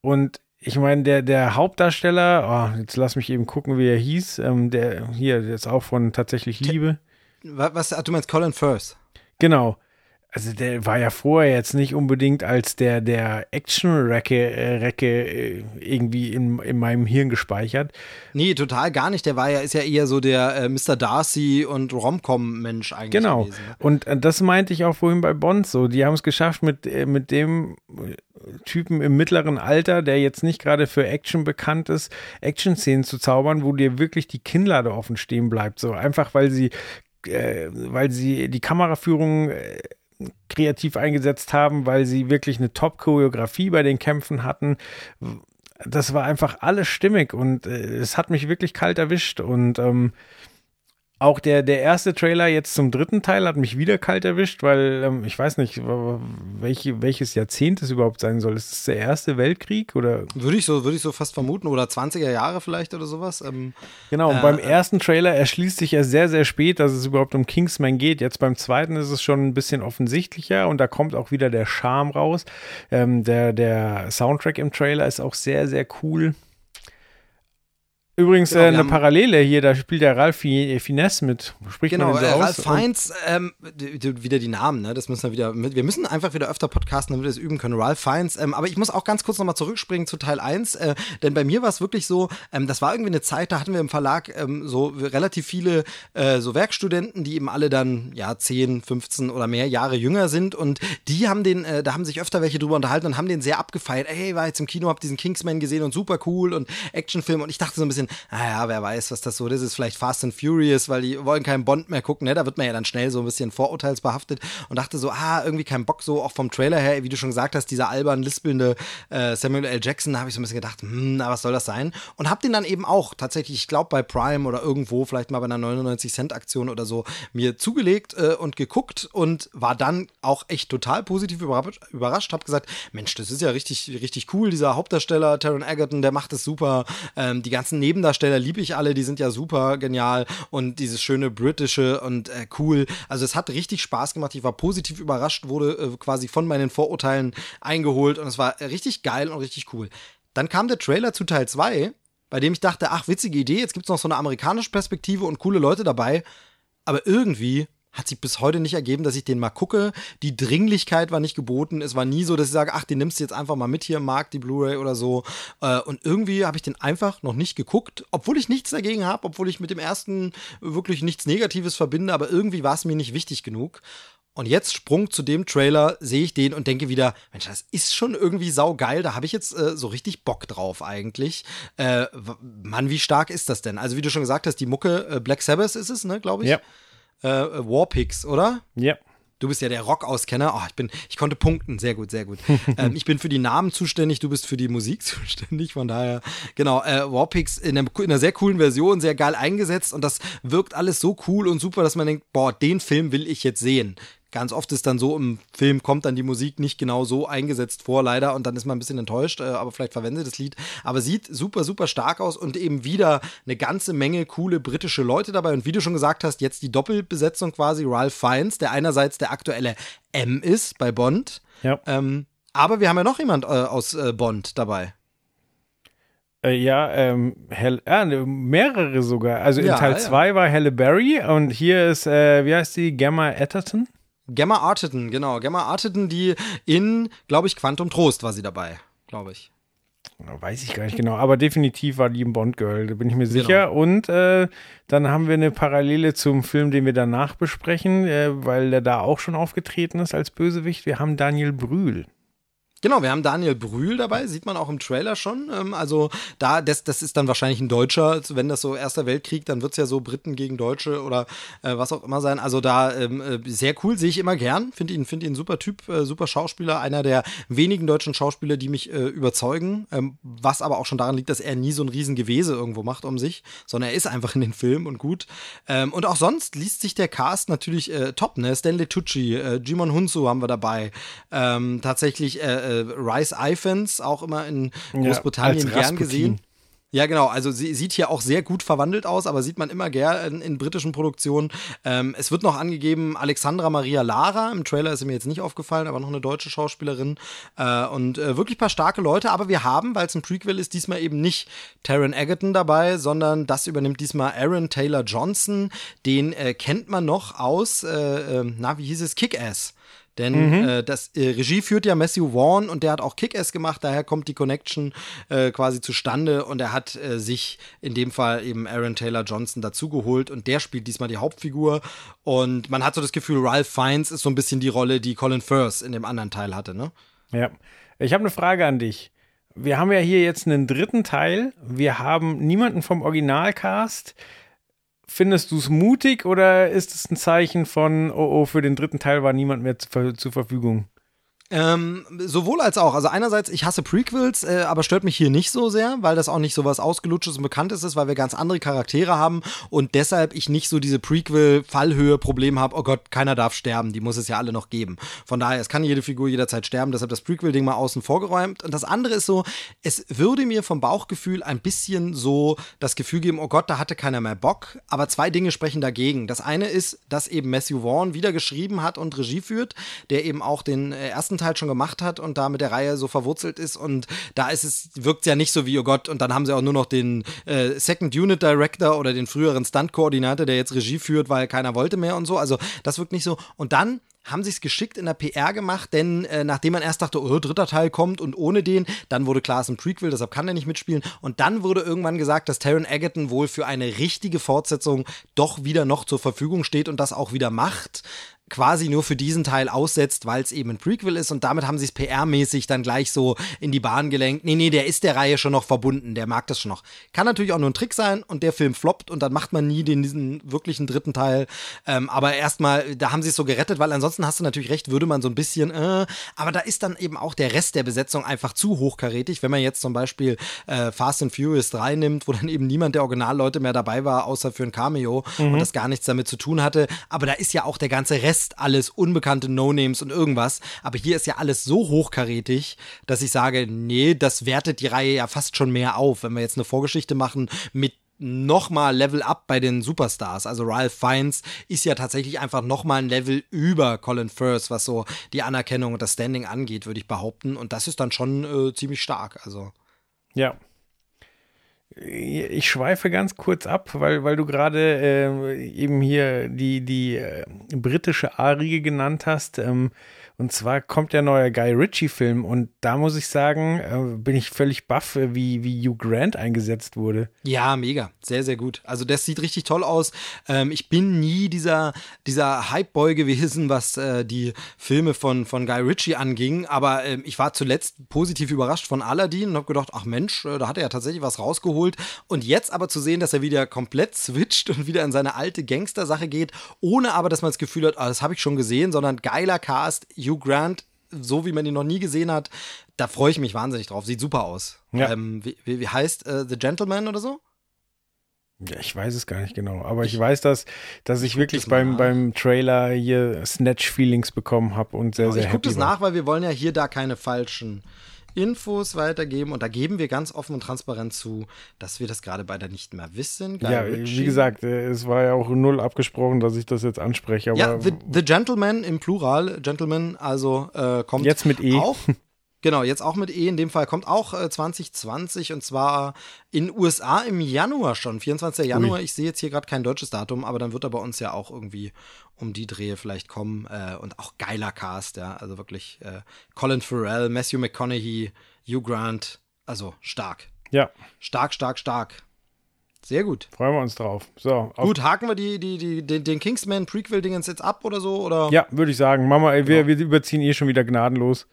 Und ich meine, der, der Hauptdarsteller, oh, jetzt lass mich eben gucken, wie er hieß, ähm, der hier, der ist auch von tatsächlich Liebe. Was, du meinst Colin Firth? Genau also der war ja vorher jetzt nicht unbedingt als der, der Action-Recke äh, Recke, äh, irgendwie in, in meinem Hirn gespeichert. Nee, total gar nicht. Der war ja, ist ja eher so der äh, Mr. Darcy und Romcom-Mensch eigentlich. Genau. Gewesen, ne? Und äh, das meinte ich auch vorhin bei Bond so. Die haben es geschafft, mit, äh, mit dem Typen im mittleren Alter, der jetzt nicht gerade für Action bekannt ist, Action-Szenen zu zaubern, wo dir wirklich die Kinnlade offen stehen bleibt. So einfach, weil sie äh, weil sie die Kameraführung äh, kreativ eingesetzt haben, weil sie wirklich eine Top-Choreografie bei den Kämpfen hatten. Das war einfach alles stimmig und äh, es hat mich wirklich kalt erwischt und ähm, auch der, der erste Trailer jetzt zum dritten Teil hat mich wieder kalt erwischt, weil ähm, ich weiß nicht, welche, welches Jahrzehnt es überhaupt sein soll. Ist es der erste Weltkrieg oder? Würde ich so, würde ich so fast vermuten oder 20er Jahre vielleicht oder sowas. Ähm, genau, und äh, beim ersten Trailer erschließt sich ja sehr, sehr spät, dass es überhaupt um Kingsman geht. Jetzt beim zweiten ist es schon ein bisschen offensichtlicher und da kommt auch wieder der Charme raus. Ähm, der, der Soundtrack im Trailer ist auch sehr, sehr cool. Übrigens genau, äh, eine Parallele hier, da spielt der Ralf Finesse mit. Spricht genau, man so äh, Ralf Feins, ähm, wieder die Namen, ne? Das müssen wir wieder, wir müssen einfach wieder öfter podcasten, damit wir das üben können. Ralf Feins, ähm, aber ich muss auch ganz kurz nochmal zurückspringen zu Teil 1, äh, denn bei mir war es wirklich so, ähm, das war irgendwie eine Zeit, da hatten wir im Verlag ähm, so relativ viele äh, so Werkstudenten, die eben alle dann, ja, 10, 15 oder mehr Jahre jünger sind und die haben den, äh, da haben sich öfter welche drüber unterhalten und haben den sehr abgefeiert. Ey, war jetzt im Kino, hab diesen Kingsman gesehen und super cool und Actionfilm und ich dachte so ein bisschen, naja, wer weiß, was das so ist. Ist vielleicht Fast and Furious, weil die wollen keinen Bond mehr gucken. Ne? Da wird man ja dann schnell so ein bisschen vorurteilsbehaftet und dachte so, ah, irgendwie kein Bock, so auch vom Trailer her, wie du schon gesagt hast, dieser albern, lispelnde äh, Samuel L. Jackson, da habe ich so ein bisschen gedacht, hm, na, was soll das sein? Und hab den dann eben auch tatsächlich, ich glaube bei Prime oder irgendwo, vielleicht mal bei einer 99-Cent-Aktion oder so, mir zugelegt äh, und geguckt und war dann auch echt total positiv überrascht, überrascht. Hab gesagt, Mensch, das ist ja richtig, richtig cool, dieser Hauptdarsteller, Taron Egerton, der macht das super. Ähm, die ganzen Nebendarsteller liebe ich alle, die sind ja super genial und dieses schöne britische und äh, cool. Also es hat richtig Spaß gemacht. Ich war positiv überrascht, wurde äh, quasi von meinen Vorurteilen eingeholt und es war richtig geil und richtig cool. Dann kam der Trailer zu Teil 2, bei dem ich dachte, ach, witzige Idee, jetzt gibt es noch so eine amerikanische Perspektive und coole Leute dabei. Aber irgendwie hat sich bis heute nicht ergeben, dass ich den mal gucke. Die Dringlichkeit war nicht geboten. Es war nie so, dass ich sage, ach, den nimmst du jetzt einfach mal mit hier Markt, die Blu-ray oder so. Äh, und irgendwie habe ich den einfach noch nicht geguckt, obwohl ich nichts dagegen habe, obwohl ich mit dem ersten wirklich nichts Negatives verbinde, aber irgendwie war es mir nicht wichtig genug. Und jetzt Sprung zu dem Trailer, sehe ich den und denke wieder, Mensch, das ist schon irgendwie saugeil. Da habe ich jetzt äh, so richtig Bock drauf eigentlich. Äh, Mann, wie stark ist das denn? Also wie du schon gesagt hast, die Mucke äh, Black Sabbath ist es, ne, glaube ich. Ja äh, Warpix, oder? Ja. Du bist ja der Rock-Auskenner. Oh, ich bin, ich konnte punkten. Sehr gut, sehr gut. ähm, ich bin für die Namen zuständig, du bist für die Musik zuständig. Von daher, genau, äh, Warpix in, in einer sehr coolen Version, sehr geil eingesetzt und das wirkt alles so cool und super, dass man denkt, boah, den Film will ich jetzt sehen ganz oft ist dann so, im Film kommt dann die Musik nicht genau so eingesetzt vor, leider, und dann ist man ein bisschen enttäuscht, äh, aber vielleicht verwendet das Lied. Aber sieht super, super stark aus und eben wieder eine ganze Menge coole britische Leute dabei. Und wie du schon gesagt hast, jetzt die Doppelbesetzung quasi, Ralph Fiennes, der einerseits der aktuelle M ist bei Bond. Ja. Ähm, aber wir haben ja noch jemand äh, aus äh, Bond dabei. Äh, ja, ähm, Hel ah, ne, mehrere sogar. Also in ja, Teil 2 ja. war Halle Berry und hier ist, äh, wie heißt die, Gemma Etterton? Gemma Arteten, genau. Gemma Arteten, die in, glaube ich, Quantum Trost war sie dabei, glaube ich. Weiß ich gar nicht genau, aber definitiv war die im Bond Girl, da bin ich mir sicher. Genau. Und äh, dann haben wir eine Parallele zum Film, den wir danach besprechen, äh, weil der da auch schon aufgetreten ist als Bösewicht. Wir haben Daniel Brühl. Genau, wir haben Daniel Brühl dabei, sieht man auch im Trailer schon. Ähm, also da, das, das ist dann wahrscheinlich ein Deutscher, wenn das so Erster Weltkrieg, dann wird es ja so Briten gegen Deutsche oder äh, was auch immer sein. Also da ähm, äh, sehr cool, sehe ich immer gern. Finde ihn, finde ihn super Typ, äh, super Schauspieler, einer der wenigen deutschen Schauspieler, die mich äh, überzeugen. Ähm, was aber auch schon daran liegt, dass er nie so ein Riesengewese irgendwo macht um sich, sondern er ist einfach in den Filmen und gut. Ähm, und auch sonst liest sich der Cast natürlich äh, top, ne? Stanley Tucci, äh, Jimon Hunsu haben wir dabei. Tatsächlich äh, äh, Rice Iphans, auch immer in Großbritannien ja, gern gesehen. Ja, genau. Also sie sieht hier auch sehr gut verwandelt aus, aber sieht man immer gern in, in britischen Produktionen. Ähm, es wird noch angegeben, Alexandra Maria Lara. Im Trailer ist mir jetzt nicht aufgefallen, aber noch eine deutsche Schauspielerin. Äh, und äh, wirklich paar starke Leute. Aber wir haben, weil es ein Prequel ist, diesmal eben nicht Taron Egerton dabei, sondern das übernimmt diesmal Aaron Taylor Johnson. Den äh, kennt man noch aus, äh, äh, na, wie hieß es? Kick-Ass. Denn mhm. äh, das äh, Regie führt ja Matthew Vaughn und der hat auch Kick-Ass gemacht, daher kommt die Connection äh, quasi zustande und er hat äh, sich in dem Fall eben Aaron Taylor Johnson dazugeholt und der spielt diesmal die Hauptfigur und man hat so das Gefühl, Ralph Fiennes ist so ein bisschen die Rolle, die Colin Firth in dem anderen Teil hatte, ne? Ja. Ich habe eine Frage an dich. Wir haben ja hier jetzt einen dritten Teil. Wir haben niemanden vom Originalcast. Findest du es mutig oder ist es ein Zeichen von, oh, oh, für den dritten Teil war niemand mehr zu, zur Verfügung? Ähm, sowohl als auch. Also einerseits, ich hasse Prequels, äh, aber stört mich hier nicht so sehr, weil das auch nicht so was Ausgelutschtes und Bekanntes ist, weil wir ganz andere Charaktere haben und deshalb ich nicht so diese Prequel-Fallhöhe-Problem habe, oh Gott, keiner darf sterben, die muss es ja alle noch geben. Von daher, es kann jede Figur jederzeit sterben, deshalb das Prequel-Ding mal außen vorgeräumt. Und das andere ist so, es würde mir vom Bauchgefühl ein bisschen so das Gefühl geben, oh Gott, da hatte keiner mehr Bock, aber zwei Dinge sprechen dagegen. Das eine ist, dass eben Matthew Vaughn wieder geschrieben hat und Regie führt, der eben auch den äh, ersten Teil schon gemacht hat und da mit der Reihe so verwurzelt ist. Und da ist es, wirkt es ja nicht so wie, oh Gott, und dann haben sie auch nur noch den äh, Second Unit Director oder den früheren Stunt-Koordinator, der jetzt Regie führt, weil keiner wollte mehr und so. Also das wirkt nicht so. Und dann haben sie es geschickt in der PR gemacht, denn äh, nachdem man erst dachte, oh, dritter Teil kommt und ohne den, dann wurde klar, es ist ein Prequel, deshalb kann er nicht mitspielen. Und dann wurde irgendwann gesagt, dass Taron Egerton wohl für eine richtige Fortsetzung doch wieder noch zur Verfügung steht und das auch wieder macht quasi nur für diesen Teil aussetzt, weil es eben ein Prequel ist und damit haben sie es PR-mäßig dann gleich so in die Bahn gelenkt. Nee, nee, der ist der Reihe schon noch verbunden, der mag das schon noch. Kann natürlich auch nur ein Trick sein und der Film floppt und dann macht man nie den, diesen wirklichen dritten Teil. Ähm, aber erstmal, da haben sie es so gerettet, weil ansonsten hast du natürlich recht, würde man so ein bisschen, äh, aber da ist dann eben auch der Rest der Besetzung einfach zu hochkarätig. Wenn man jetzt zum Beispiel äh, Fast and Furious 3 nimmt, wo dann eben niemand der Originalleute mehr dabei war, außer für ein Cameo mhm. und das gar nichts damit zu tun hatte. Aber da ist ja auch der ganze Rest ist alles unbekannte No-Names und irgendwas. Aber hier ist ja alles so hochkarätig, dass ich sage, nee, das wertet die Reihe ja fast schon mehr auf. Wenn wir jetzt eine Vorgeschichte machen mit nochmal Level up bei den Superstars. Also Ralph Fiennes ist ja tatsächlich einfach nochmal ein Level über Colin Firth, was so die Anerkennung und das Standing angeht, würde ich behaupten. Und das ist dann schon äh, ziemlich stark. Also. Ja, ich schweife ganz kurz ab, weil, weil du gerade äh, eben hier die, die äh, britische A-Riege genannt hast. Ähm, und zwar kommt der neue Guy Ritchie-Film und da muss ich sagen, äh, bin ich völlig baff, äh, wie, wie Hugh Grant eingesetzt wurde. Ja, mega. Sehr, sehr gut. Also das sieht richtig toll aus. Ähm, ich bin nie dieser, dieser Hype-Boy gewesen, was äh, die Filme von, von Guy Ritchie anging, aber ähm, ich war zuletzt positiv überrascht von Aladdin und habe gedacht, ach Mensch, äh, da hat er ja tatsächlich was rausgeholt. Und jetzt aber zu sehen, dass er wieder komplett switcht und wieder in seine alte Gangster-Sache geht, ohne aber, dass man das Gefühl hat, ah, das habe ich schon gesehen, sondern geiler Cast, Grant, so wie man ihn noch nie gesehen hat, da freue ich mich wahnsinnig drauf. Sieht super aus. Ja. Ähm, wie, wie, heißt äh, The Gentleman oder so? Ja, ich weiß es gar nicht genau, aber ich, ich weiß, dass, dass ich, ich wirklich beim, beim Trailer hier Snatch-Feelings bekommen habe und sehr, genau, sehr ich happy Ich gucke das nach, weil wir wollen ja hier da keine falschen Infos weitergeben und da geben wir ganz offen und transparent zu, dass wir das gerade beide nicht mehr wissen. Guy ja, Ritchie. wie gesagt, äh, es war ja auch null abgesprochen, dass ich das jetzt anspreche. ja, the, the, Gentleman im Plural, Gentleman, also äh, kommt jetzt mit E. auch Genau, jetzt auch mit E. In dem Fall kommt auch äh, 2020 und zwar in USA im Januar schon, 24. Januar. Ui. Ich sehe jetzt hier gerade kein deutsches Datum, aber dann wird er bei uns ja auch irgendwie um die Drehe vielleicht kommen. Äh, und auch geiler Cast, ja. Also wirklich äh, Colin Farrell, Matthew McConaughey, Hugh Grant. Also stark. Ja. Stark, stark, stark. Sehr gut. Freuen wir uns drauf. So, gut, haken wir die, die, die, den, den Kingsman-Prequel-Dingens jetzt ab oder so? Oder? Ja, würde ich sagen. Mama, wir, genau. wir überziehen eh schon wieder gnadenlos.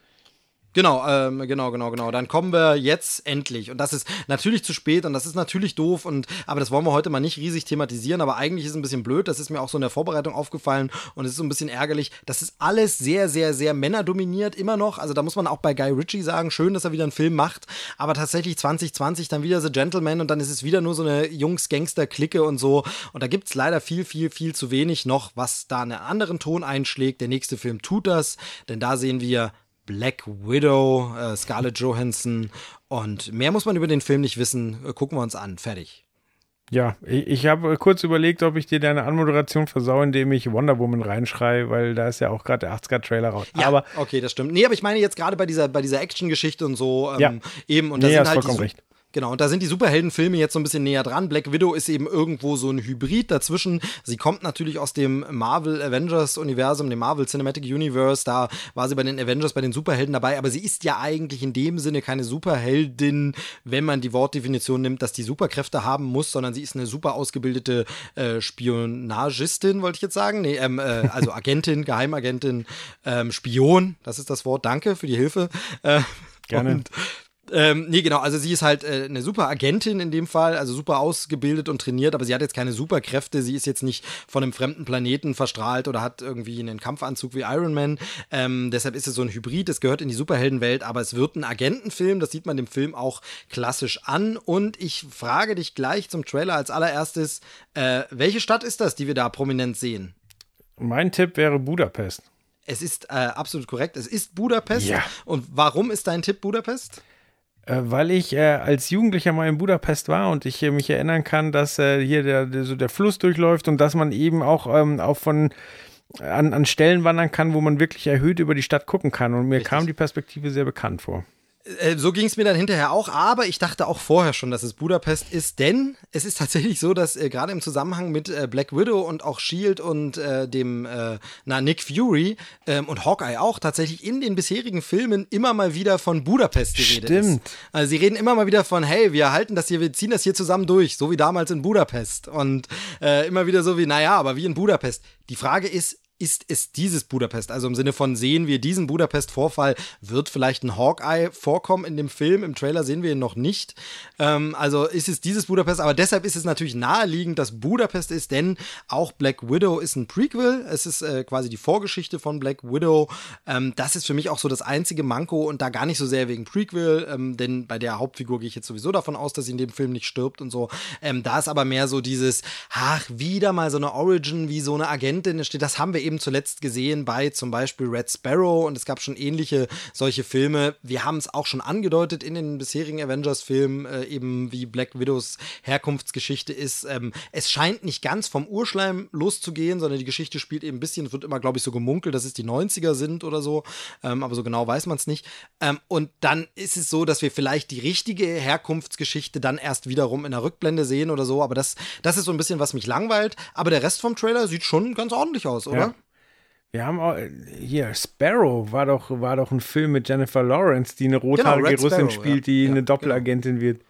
Genau, ähm, genau, genau, genau. Dann kommen wir jetzt endlich. Und das ist natürlich zu spät und das ist natürlich doof. Und aber das wollen wir heute mal nicht riesig thematisieren. Aber eigentlich ist es ein bisschen blöd. Das ist mir auch so in der Vorbereitung aufgefallen und es ist so ein bisschen ärgerlich. Das ist alles sehr, sehr, sehr männerdominiert immer noch. Also da muss man auch bei Guy Ritchie sagen, schön, dass er wieder einen Film macht. Aber tatsächlich 2020 dann wieder The Gentleman und dann ist es wieder nur so eine Jungs-Gangster-Clique und so. Und da gibt es leider viel, viel, viel zu wenig noch, was da einen anderen Ton einschlägt. Der nächste Film tut das, denn da sehen wir Black Widow, äh, Scarlett Johansson und mehr muss man über den Film nicht wissen. Äh, gucken wir uns an. Fertig. Ja, ich, ich habe kurz überlegt, ob ich dir deine Anmoderation versau, indem ich Wonder Woman reinschreie, weil da ist ja auch gerade der 80er-Trailer raus. Ja, aber okay, das stimmt. Nee, aber ich meine jetzt gerade bei dieser, bei dieser Action-Geschichte und so ähm, ja. eben. Und da nee, sind halt vollkommen recht. Genau, und da sind die Superheldenfilme jetzt so ein bisschen näher dran. Black Widow ist eben irgendwo so ein Hybrid dazwischen. Sie kommt natürlich aus dem Marvel Avengers Universum, dem Marvel Cinematic Universe. Da war sie bei den Avengers, bei den Superhelden dabei. Aber sie ist ja eigentlich in dem Sinne keine Superheldin, wenn man die Wortdefinition nimmt, dass die Superkräfte haben muss, sondern sie ist eine super ausgebildete äh, Spionagistin, wollte ich jetzt sagen. Nee, ähm, äh, also Agentin, Geheimagentin, ähm, Spion, das ist das Wort. Danke für die Hilfe. Äh, Gerne. Und Ähm, nee, genau, also sie ist halt äh, eine super Agentin in dem Fall, also super ausgebildet und trainiert, aber sie hat jetzt keine Superkräfte, sie ist jetzt nicht von einem fremden Planeten verstrahlt oder hat irgendwie einen Kampfanzug wie Iron Man. Ähm, deshalb ist es so ein Hybrid, es gehört in die Superheldenwelt, aber es wird ein Agentenfilm, das sieht man dem Film auch klassisch an. Und ich frage dich gleich zum Trailer als allererstes, äh, welche Stadt ist das, die wir da prominent sehen? Mein Tipp wäre Budapest. Es ist äh, absolut korrekt, es ist Budapest. Ja. Und warum ist dein Tipp Budapest? Äh, weil ich äh, als Jugendlicher mal in Budapest war und ich äh, mich erinnern kann, dass äh, hier der, der, so der Fluss durchläuft und dass man eben auch, ähm, auch von an, an Stellen wandern kann, wo man wirklich erhöht über die Stadt gucken kann. Und mir Richtig. kam die Perspektive sehr bekannt vor. Äh, so ging es mir dann hinterher auch, aber ich dachte auch vorher schon, dass es Budapest ist, denn es ist tatsächlich so, dass äh, gerade im Zusammenhang mit äh, Black Widow und auch Shield und äh, dem äh, na, Nick Fury ähm, und Hawkeye auch tatsächlich in den bisherigen Filmen immer mal wieder von Budapest die Rede Stimmt. ist. Also sie reden immer mal wieder von, hey, wir halten das hier, wir ziehen das hier zusammen durch, so wie damals in Budapest und äh, immer wieder so wie, naja, aber wie in Budapest. Die Frage ist, ist es dieses Budapest? Also im Sinne von sehen wir diesen Budapest-Vorfall, wird vielleicht ein Hawkeye vorkommen in dem Film? Im Trailer sehen wir ihn noch nicht. Ähm, also ist es dieses Budapest, aber deshalb ist es natürlich naheliegend, dass Budapest ist, denn auch Black Widow ist ein Prequel. Es ist äh, quasi die Vorgeschichte von Black Widow. Ähm, das ist für mich auch so das einzige Manko und da gar nicht so sehr wegen Prequel, ähm, denn bei der Hauptfigur gehe ich jetzt sowieso davon aus, dass sie in dem Film nicht stirbt und so. Ähm, da ist aber mehr so dieses, ach, wieder mal so eine Origin, wie so eine Agentin steht. Das haben wir eben zuletzt gesehen bei zum Beispiel Red Sparrow und es gab schon ähnliche solche Filme. Wir haben es auch schon angedeutet in den bisherigen Avengers-Filmen, äh, eben wie Black Widows Herkunftsgeschichte ist. Ähm, es scheint nicht ganz vom Urschleim loszugehen, sondern die Geschichte spielt eben ein bisschen, es wird immer, glaube ich, so gemunkelt, dass es die 90er sind oder so, ähm, aber so genau weiß man es nicht. Ähm, und dann ist es so, dass wir vielleicht die richtige Herkunftsgeschichte dann erst wiederum in der Rückblende sehen oder so, aber das, das ist so ein bisschen, was mich langweilt. Aber der Rest vom Trailer sieht schon ganz ordentlich aus, oder? Ja. Wir haben auch, hier, Sparrow war doch, war doch ein Film mit Jennifer Lawrence, die eine rothaarige Red Russin Sparrow, spielt, die Ja, eine Doppelagentin wird.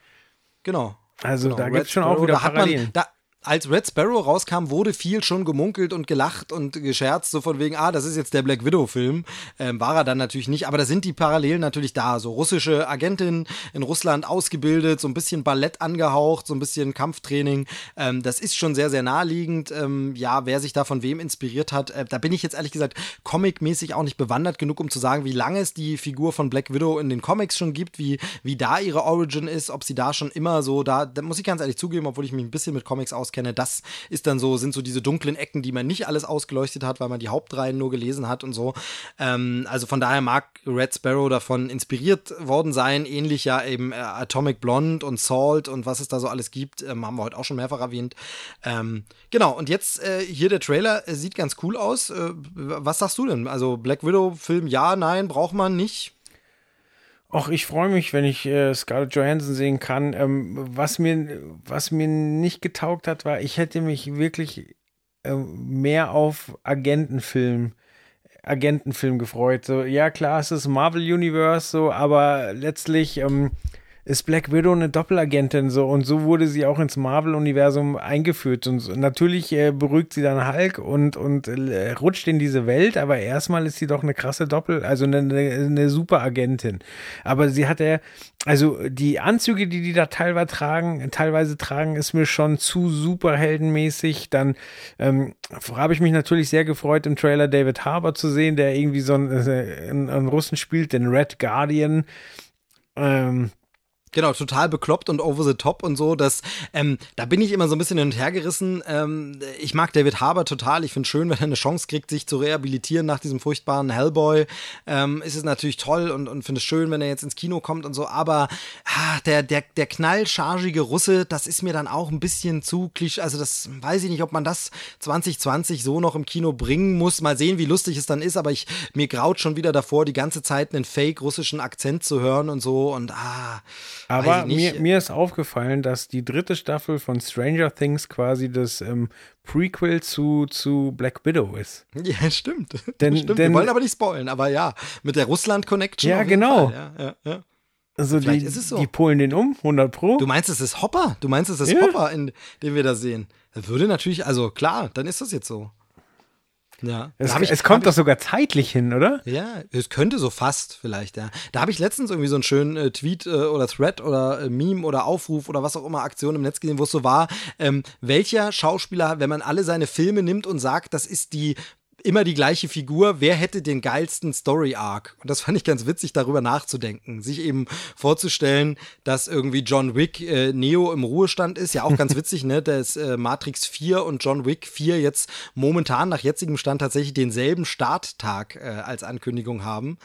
Genau. Also Genau, da gibt es schon auch wieder Parallelen. Man, da, als Red Sparrow rauskam, wurde viel schon gemunkelt und gelacht und gescherzt, so von wegen, ah, das ist jetzt der Black Widow-Film. Ähm, war er dann natürlich nicht, aber da sind die Parallelen natürlich da. So russische Agentin in Russland ausgebildet, so ein bisschen Ballett angehaucht, so ein bisschen Kampftraining. Ähm, das ist schon sehr, sehr naheliegend. Ähm, ja, wer sich da von wem inspiriert hat, äh, da bin ich jetzt ehrlich gesagt comic-mäßig auch nicht bewandert genug, um zu sagen, wie lange es die Figur von Black Widow in den Comics schon gibt, wie, wie da ihre Origin ist, ob sie da schon immer so, da, da muss ich ganz ehrlich zugeben, obwohl ich mich ein bisschen mit Comics auskenne, das ist dann so, sind so diese dunklen Ecken, die man nicht alles ausgeleuchtet hat, weil man die Hauptreihen nur gelesen hat und so. Ähm, also von daher mag Red Sparrow davon inspiriert worden sein, ähnlich ja eben äh, Atomic Blonde und Salt und was es da so alles gibt, ähm, haben wir heute auch schon mehrfach erwähnt. Ähm, genau, und jetzt äh, hier der Trailer äh, sieht ganz cool aus. Äh, was sagst du denn? Also Black Widow-Film, ja, nein, braucht man nicht. Och, ich freue mich, wenn ich äh, Scarlett Johansson sehen kann. Ähm, was, mir, was mir nicht getaugt hat, war, ich hätte mich wirklich äh, mehr auf Agentenfilm, Agentenfilm gefreut. So, ja, klar, es ist Marvel Universe, so, aber letztlich ähm, ist Black Widow eine Doppelagentin so und so wurde sie auch ins Marvel-Universum eingeführt. Und so, natürlich äh, beruhigt sie dann Hulk und, und äh, rutscht in diese Welt, aber erstmal ist sie doch eine krasse Doppel, also eine, eine, Superagentin. Aber sie hat ja, also die Anzüge, die die da teilweise tragen, teilweise tragen, ist mir schon zu superheldenmäßig. Dann ähm, habe ich mich natürlich sehr gefreut, im Trailer David Harbour zu sehen, der irgendwie so einen, äh, einen, einen Russen spielt, den Red Guardian. Ähm, Genau, total bekloppt und over the top und so. Das, ähm, da bin ich immer so ein bisschen hin und her gerissen. Ähm, ich mag David Harbour total. Ich finde schön, wenn er eine Chance kriegt, sich zu rehabilitieren nach diesem furchtbaren Hellboy. Ähm, ist es natürlich toll und, und finde es schön, wenn er jetzt ins Kino kommt und so. Aber ah, der, der, der knallchargige Russe, das ist mir dann auch ein bisschen zu klischee. Also das weiß ich nicht, ob man das 2020 so noch im Kino bringen muss. Mal sehen, wie lustig es dann ist. Aber ich, mir graut schon wieder davor, die ganze Zeit einen fake russischen Akzent zu hören und so. Und ah. Aber mir, mir ist aufgefallen, dass die dritte Staffel von Stranger Things quasi das ähm, Prequel zu, zu Black Widow ist. Ja, stimmt. Denn, stimmt. denn, Wir wollen aber nicht spoilen, aber ja, mit der Russland-Connection. Ja, genau. Ja, ja, ja. Also die, so. die polen den um, 100 Pro. Du meinst, es ist Hopper? Du meinst, es ist ja. Hopper, in, den wir da sehen? Das würde natürlich, also klar, dann ist das jetzt so. Ja. Es, ich- es kommt doch sogar zeitlich hin, oder? Ja, es könnte so fast vielleicht, ja. Da habe ich letztens irgendwie so einen schönen äh, Tweet äh, oder Thread oder äh, Meme oder Aufruf oder was auch immer, Aktion im Netz gesehen, wo es so war, ähm, welcher Schauspieler, wenn man alle seine Filme nimmt und sagt, das ist die immer die gleiche Figur, wer hätte den geilsten Story Arc? Und das fand ich ganz witzig, darüber nachzudenken, sich eben vorzustellen, dass irgendwie John Wick äh, Neo im Ruhestand ist, ja auch ganz witzig, ne, dass äh, Matrix 4 und John Wick 4 jetzt momentan nach jetzigem Stand tatsächlich denselben Starttag äh, als Ankündigung haben.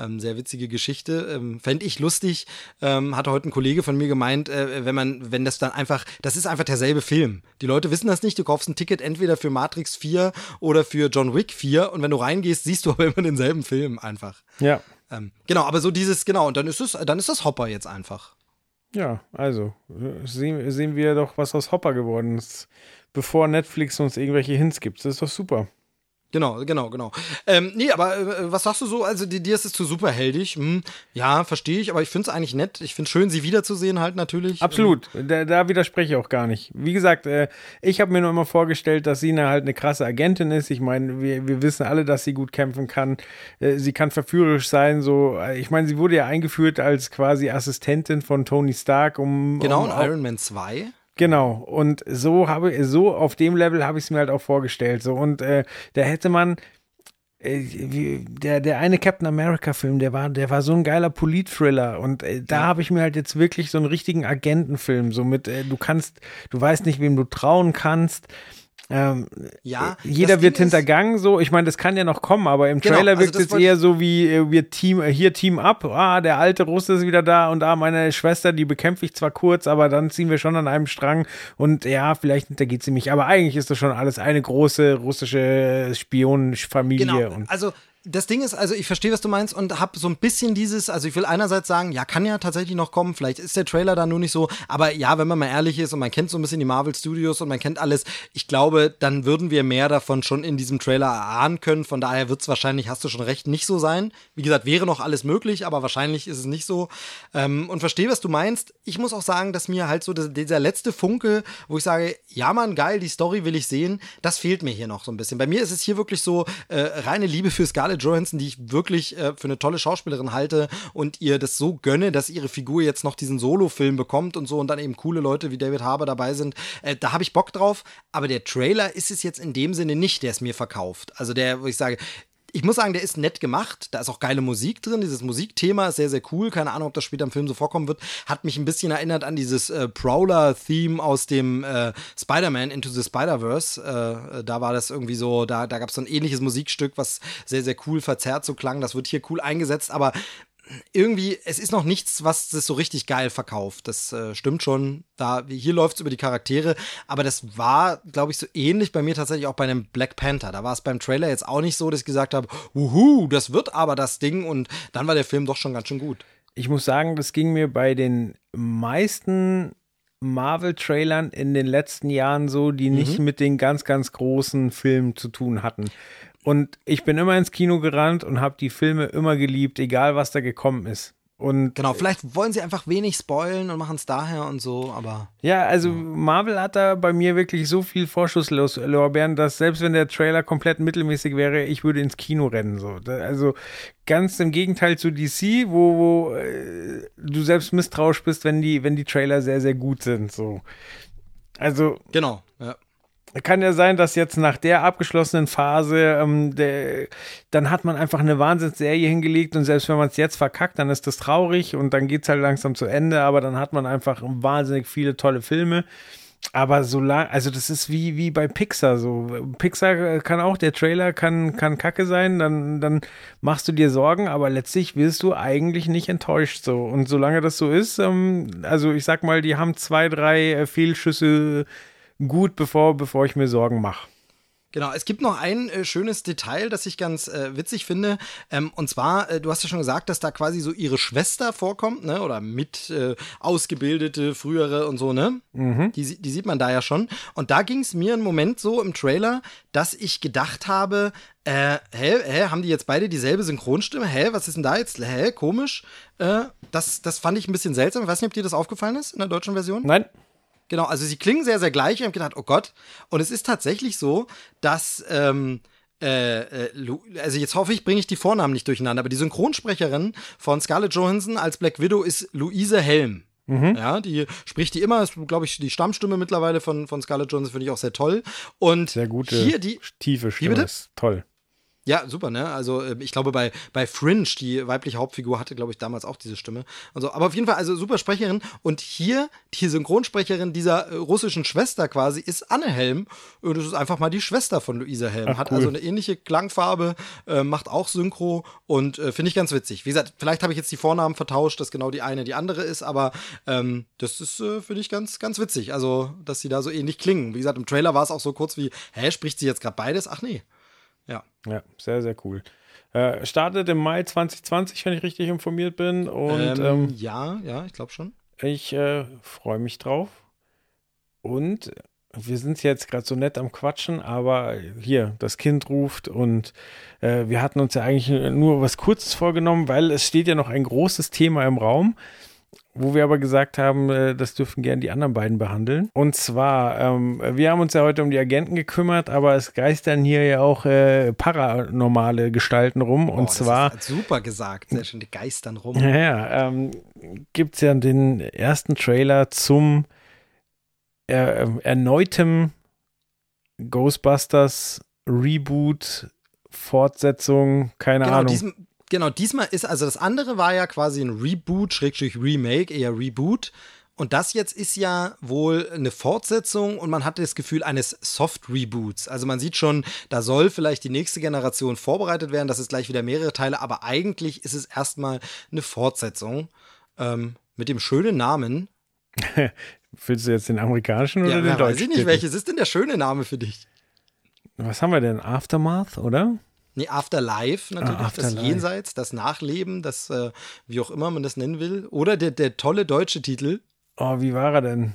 Ähm, sehr witzige Geschichte. Ähm, Fände ich lustig. Ähm, hatte heute ein Kollege von mir gemeint, äh, wenn man, wenn das dann einfach, das ist einfach derselbe Film. Die Leute wissen das nicht. Du kaufst ein Ticket entweder für Matrix 4 oder für John Wick 4 und wenn du reingehst, siehst du aber immer denselben Film einfach. Ja. Ähm, genau, aber so dieses, genau, und dann ist es, dann ist das Hopper jetzt einfach. Ja, also sehen, sehen wir doch, was aus Hopper geworden ist, bevor Netflix uns irgendwelche Hints gibt. Das ist doch super. Genau, genau, genau. Ähm, nee, aber äh, was sagst du so? Also, dir, ist es zu superheldig. Hm, ja, verstehe ich, aber ich finde es eigentlich nett. Ich finde es schön, sie wiederzusehen halt natürlich. Absolut, da, da widerspreche ich auch gar nicht. Wie gesagt, äh, ich habe mir nur immer vorgestellt, dass Sina halt eine krasse Agentin ist. Ich meine, wir, wir wissen alle, dass sie gut kämpfen kann. Äh, sie kann verführerisch sein. So, äh, ich meine, sie wurde ja eingeführt als quasi Assistentin von Tony Stark, um Genau, um, in Iron Man 2. Genau, und so habe so auf dem Level habe ich es mir halt auch vorgestellt. So, und äh, da hätte man. äh, wie- Der, der eine Captain America Film, der war, der war so ein geiler Polit-Thriller und äh, da habe ich mir halt jetzt wirklich so einen richtigen Agentenfilm, so mit, äh, du kannst, du weißt nicht, wem du trauen kannst. Ähm, Ja, jeder das wird Ding ist- hintergangen, so. Ich meine, das kann ja noch kommen, aber im Genau, Trailer also wirkt das es eher so wie äh, wir Team, äh, hier Team up. Ah, der alte Russe ist wieder da und ah, meine Schwester, die bekämpfe ich zwar kurz, aber dann ziehen wir schon an einem Strang und ja, vielleicht hintergeht sie mich. Aber eigentlich ist das schon alles eine große russische Spionenfamilie. Genau. Und Also das Ding ist, also ich verstehe, was du meinst und habe so ein bisschen dieses, also ich will einerseits sagen, ja, kann ja tatsächlich noch kommen, vielleicht ist der Trailer da nur nicht so, aber ja, wenn man mal ehrlich ist und man kennt so ein bisschen die Marvel Studios und man kennt alles, ich glaube, dann würden wir mehr davon schon in diesem Trailer erahnen können, von daher wird es wahrscheinlich, hast du schon recht, nicht so sein. Wie gesagt, wäre noch alles möglich, aber wahrscheinlich ist es nicht so. Ähm, und verstehe, was du meinst. Ich muss auch sagen, dass mir halt so dieser letzte Funke, wo ich sage, ja Mann, geil, die Story will ich sehen, das fehlt mir hier noch so ein bisschen. Bei mir ist es hier wirklich so äh, reine Liebe für Scarlett Johansson, die ich wirklich äh, für eine tolle Schauspielerin halte und ihr das so gönne, dass ihre Figur jetzt noch diesen Solo-Film bekommt und so und dann eben coole Leute wie David Harbour dabei sind. Äh, da habe ich Bock drauf, aber der Trailer ist es jetzt in dem Sinne nicht, der es mir verkauft. Also der, wo ich sage, ich muss sagen, der ist nett gemacht. Da ist auch geile Musik drin. Dieses Musikthema ist sehr, sehr cool. Keine Ahnung, ob das später im Film so vorkommen wird. Hat mich ein bisschen erinnert an dieses äh, Prowler-Theme aus dem äh, Spider-Man Into the Spider-Verse. Äh, äh, da war das irgendwie so, da, da gab es so ein ähnliches Musikstück, was sehr, sehr cool verzerrt so klang. Das wird hier cool eingesetzt, aber irgendwie, es ist noch nichts, was das so richtig geil verkauft. Das äh, stimmt schon. Da, hier läuft es über die Charaktere, aber das war, glaube ich, so ähnlich bei mir tatsächlich auch bei einem Black Panther. Da war es beim Trailer jetzt auch nicht so, dass ich gesagt habe, wuhu, das wird aber das Ding und dann war der Film doch schon ganz schön gut. ich muss sagen, das ging mir bei den meisten Marvel-Trailern in den letzten Jahren so, die nicht Mhm. mit den ganz, ganz großen Filmen zu tun hatten. Und ich bin immer ins Kino gerannt und habe die Filme immer geliebt, egal was da gekommen ist. Und Genau, vielleicht wollen sie einfach wenig spoilen und machen es daher und so, aber ja, also Marvel hat da bei mir wirklich so viel Vorschusslorbeeren, dass selbst wenn der Trailer komplett mittelmäßig wäre, ich würde ins Kino rennen. So. Also ganz im Gegenteil zu DC, wo, wo äh, du selbst misstrauisch bist, wenn die, wenn die Trailer sehr, sehr gut sind. So. Also genau. Kann ja sein, dass jetzt nach der abgeschlossenen Phase, ähm, der, dann hat man einfach eine Wahnsinnsserie hingelegt und selbst wenn man es jetzt verkackt, dann ist das traurig und dann geht es halt langsam zu Ende, aber dann hat man einfach wahnsinnig viele tolle Filme. Aber so lang, also das ist wie, wie bei Pixar so. Pixar äh, kann auch, der Trailer kann, kann kacke sein, dann, dann machst du dir Sorgen, aber letztlich wirst du eigentlich nicht enttäuscht so. Und solange das so ist, ähm, also ich sag mal, die haben zwei, drei äh, Fehlschüsse gut, bevor, bevor ich mir Sorgen mache. Genau, es gibt noch ein äh, schönes Detail, das ich ganz äh, witzig finde. Ähm, und zwar, äh, du hast ja schon gesagt, dass da quasi so ihre Schwester vorkommt, ne? Oder mit äh, ausgebildete, frühere und so, ne? Die, sie- die sieht man da ja schon. Und da ging es mir einen Moment so im Trailer, dass ich gedacht habe, äh, hä, hä, haben die jetzt beide dieselbe Synchronstimme? Hä, was ist denn da jetzt? Hä, komisch. Äh, das, das fand ich ein bisschen seltsam. Ich weiß nicht, ob dir das aufgefallen ist in der deutschen Version. Nein? Genau, also sie klingen sehr, sehr gleich. Ich habe gedacht, oh Gott. Und es ist tatsächlich so, dass ähm, äh, äh, also jetzt hoffe ich, bringe ich die Vornamen nicht durcheinander, aber die Synchronsprecherin von Scarlett Johansson als Black Widow ist Luise Helm. Ja, die spricht die immer, ist, glaube ich, die Stammstimme mittlerweile von, von Scarlett Johansson, finde ich auch sehr toll. Und Sehr gute, hier die, tiefe Stimme. bitte? Ist toll. Ja, super, ne? Also äh, ich glaube, bei, bei Fringe, die weibliche Hauptfigur, hatte, glaube ich, damals auch diese Stimme. Also, aber auf jeden Fall, also super Sprecherin. Und hier, die Synchronsprecherin dieser äh, russischen Schwester quasi, ist Anne Helm. Und das ist einfach mal die Schwester von Luise Helm. Ach, Hat cool. also eine ähnliche Klangfarbe, äh, macht auch Synchro und äh, finde ich ganz witzig. Wie gesagt, vielleicht habe ich jetzt die Vornamen vertauscht, dass genau die eine die andere ist, aber ähm, das ist, äh, finde ich, ganz, ganz witzig. Also, dass sie da so ähnlich klingen. Wie gesagt, im Trailer war es auch so kurz wie, hä, spricht sie jetzt gerade beides? Ach nee. Ja. Ja, sehr, sehr cool. Äh, startet im Mai 2020, wenn ich richtig informiert bin. Und ähm, ähm, ja, ja, ich glaube schon. ich äh, freue mich drauf. Und wir sind jetzt gerade so nett am Quatschen, aber hier, das Kind ruft und äh, wir hatten uns ja eigentlich nur was Kurzes vorgenommen, weil es steht ja noch ein großes Thema im Raum, wo wir aber gesagt haben, äh, das dürfen gern die anderen beiden behandeln. Und zwar, ähm, wir haben uns ja heute um die Agenten gekümmert, aber es geistern hier ja auch äh, paranormale Gestalten rum. Oh, und das zwar super gesagt. Sehr schön, die geistern rum. ja, ja, ähm, gibt es ja den ersten Trailer zum äh, erneutem Ghostbusters Reboot, Fortsetzung, keine Genau, Ahnung. diesem, genau, diesmal ist, also das andere war ja quasi ein Reboot, Schrägstrich Remake, eher Reboot. Und das jetzt ist ja wohl eine Fortsetzung und man hat das Gefühl eines Soft-Reboots. Also man sieht schon, da soll vielleicht die nächste Generation vorbereitet werden, das ist gleich wieder mehrere Teile, aber eigentlich ist es erstmal eine Fortsetzung ähm, mit dem schönen Namen. Willst du jetzt den amerikanischen oder Ja, den ja, weiß deutschen? ich nicht, welches ist denn der schöne Name für dich? Was haben wir denn? Aftermath, oder? Nee, Afterlife natürlich, Ah, das Afterlife. Jenseits, das Nachleben, das, äh, wie auch immer man das nennen will. Oder der, der tolle deutsche Titel, Oh, wie war er denn?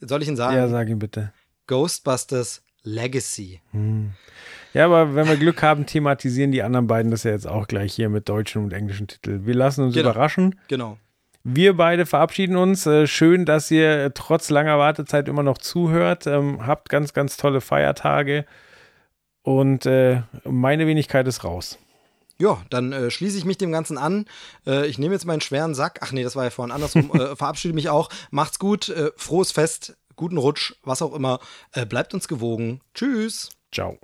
soll ich ihn sagen? Ja, sag ihn bitte. Ghostbusters Legacy. Ja, aber wenn wir Glück haben, thematisieren die anderen beiden das ja jetzt auch gleich hier mit deutschen und englischen Titel. Wir lassen uns Genau. überraschen. Genau. Wir beide verabschieden uns. Äh, schön, dass ihr trotz langer Wartezeit immer noch zuhört. Ähm, habt ganz, ganz tolle Feiertage. Und äh, meine Wenigkeit ist raus. Ja, dann äh, schließe ich mich dem Ganzen an. Äh, ich nehme jetzt meinen schweren Sack. Ach nee, das war ja vorhin andersrum. äh, verabschiede mich auch. Macht's gut. Äh, frohes Fest. Guten Rutsch. Was auch immer. Äh, bleibt uns gewogen. Tschüss. Ciao.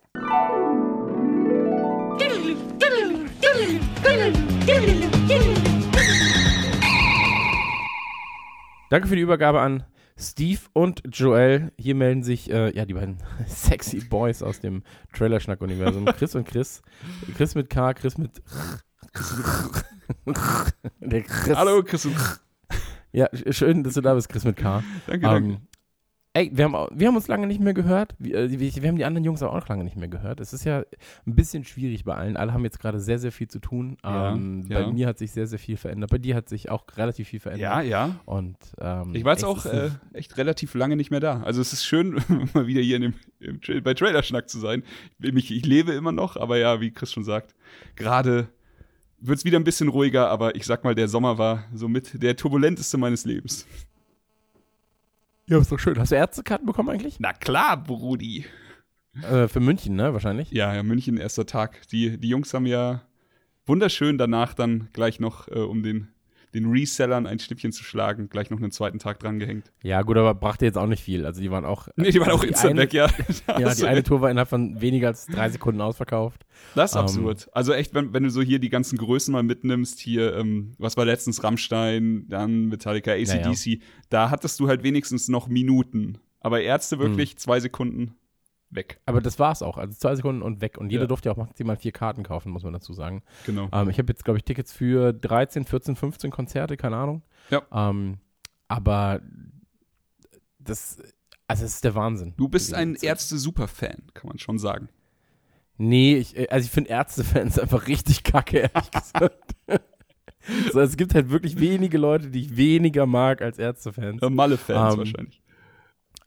Danke für die Übergabe an Steve und Joel. Hier melden sich äh, ja die beiden sexy Boys aus dem Trailerschnack-Universum. Chris und Chris. Chris mit K, Chris mit. Chris. Hallo, Chris. Ja, sch- schön, dass du da bist, Chris mit K. Danke, danke. Ey, wir haben, wir haben uns lange nicht mehr gehört. Wir, äh, wir, haben die anderen Jungs auch noch lange nicht mehr gehört. Es ist ja ein bisschen schwierig bei allen. Alle haben jetzt gerade sehr, sehr viel zu tun. Ja, ähm, ja. Bei mir hat sich sehr, sehr viel verändert. Bei dir hat sich auch relativ viel verändert. Ja, ja. Und ähm, Ich war jetzt auch äh, echt relativ lange nicht mehr da. Also es ist schön, mal wieder hier in dem, im, Tra- bei Trailerschnack zu sein. Ich, ich lebe immer noch, aber ja, wie Chris schon sagt, gerade wird es wieder ein bisschen ruhiger, aber ich sag mal, der Sommer war somit der turbulenteste meines Lebens. Ja, ist doch schön. Hast du Ärztekarten bekommen eigentlich? Na klar, Brudi. Äh, für München, ne? Wahrscheinlich. Ja, ja, München, erster Tag. Die, die Jungs haben ja wunderschön danach dann gleich noch, äh, um den, den Resellern ein Schnippchen zu schlagen, gleich noch einen zweiten Tag dran gehängt. Ja, gut, aber brachte jetzt auch nicht viel. Also die waren auch. Nee, die waren auch die instant eine, weg, ja. Ja, die eine. Tour war innerhalb von weniger als drei Sekunden ausverkauft. Das ist Ähm, absurd. Also echt, wenn, wenn du so hier die ganzen Größen mal mitnimmst, hier, ähm, was war letztens Rammstein, dann Metallica, ACDC, da hattest du halt wenigstens noch Minuten. Aber Ärzte wirklich Hm. zwei Sekunden weg. Aber das war's auch. Also zwei Sekunden und weg. Und jeder Ja. durfte ja auch maximal vier Karten kaufen, muss man dazu sagen. Genau. Ähm, ich habe jetzt, glaube ich, Tickets für 13, 14, 15 Konzerte, keine Ahnung. Ja. Ähm, aber das, also es ist der Wahnsinn. Du bist ein Ärzte. Ärzte-Super-Fan, kann man schon sagen. Nee, ich, äh, also ich finde Ärztefans einfach richtig kacke, ehrlich gesagt. so, es gibt halt wirklich wenige Leute, die ich weniger mag als Ärztefans. Malle-Fans Ähm, wahrscheinlich.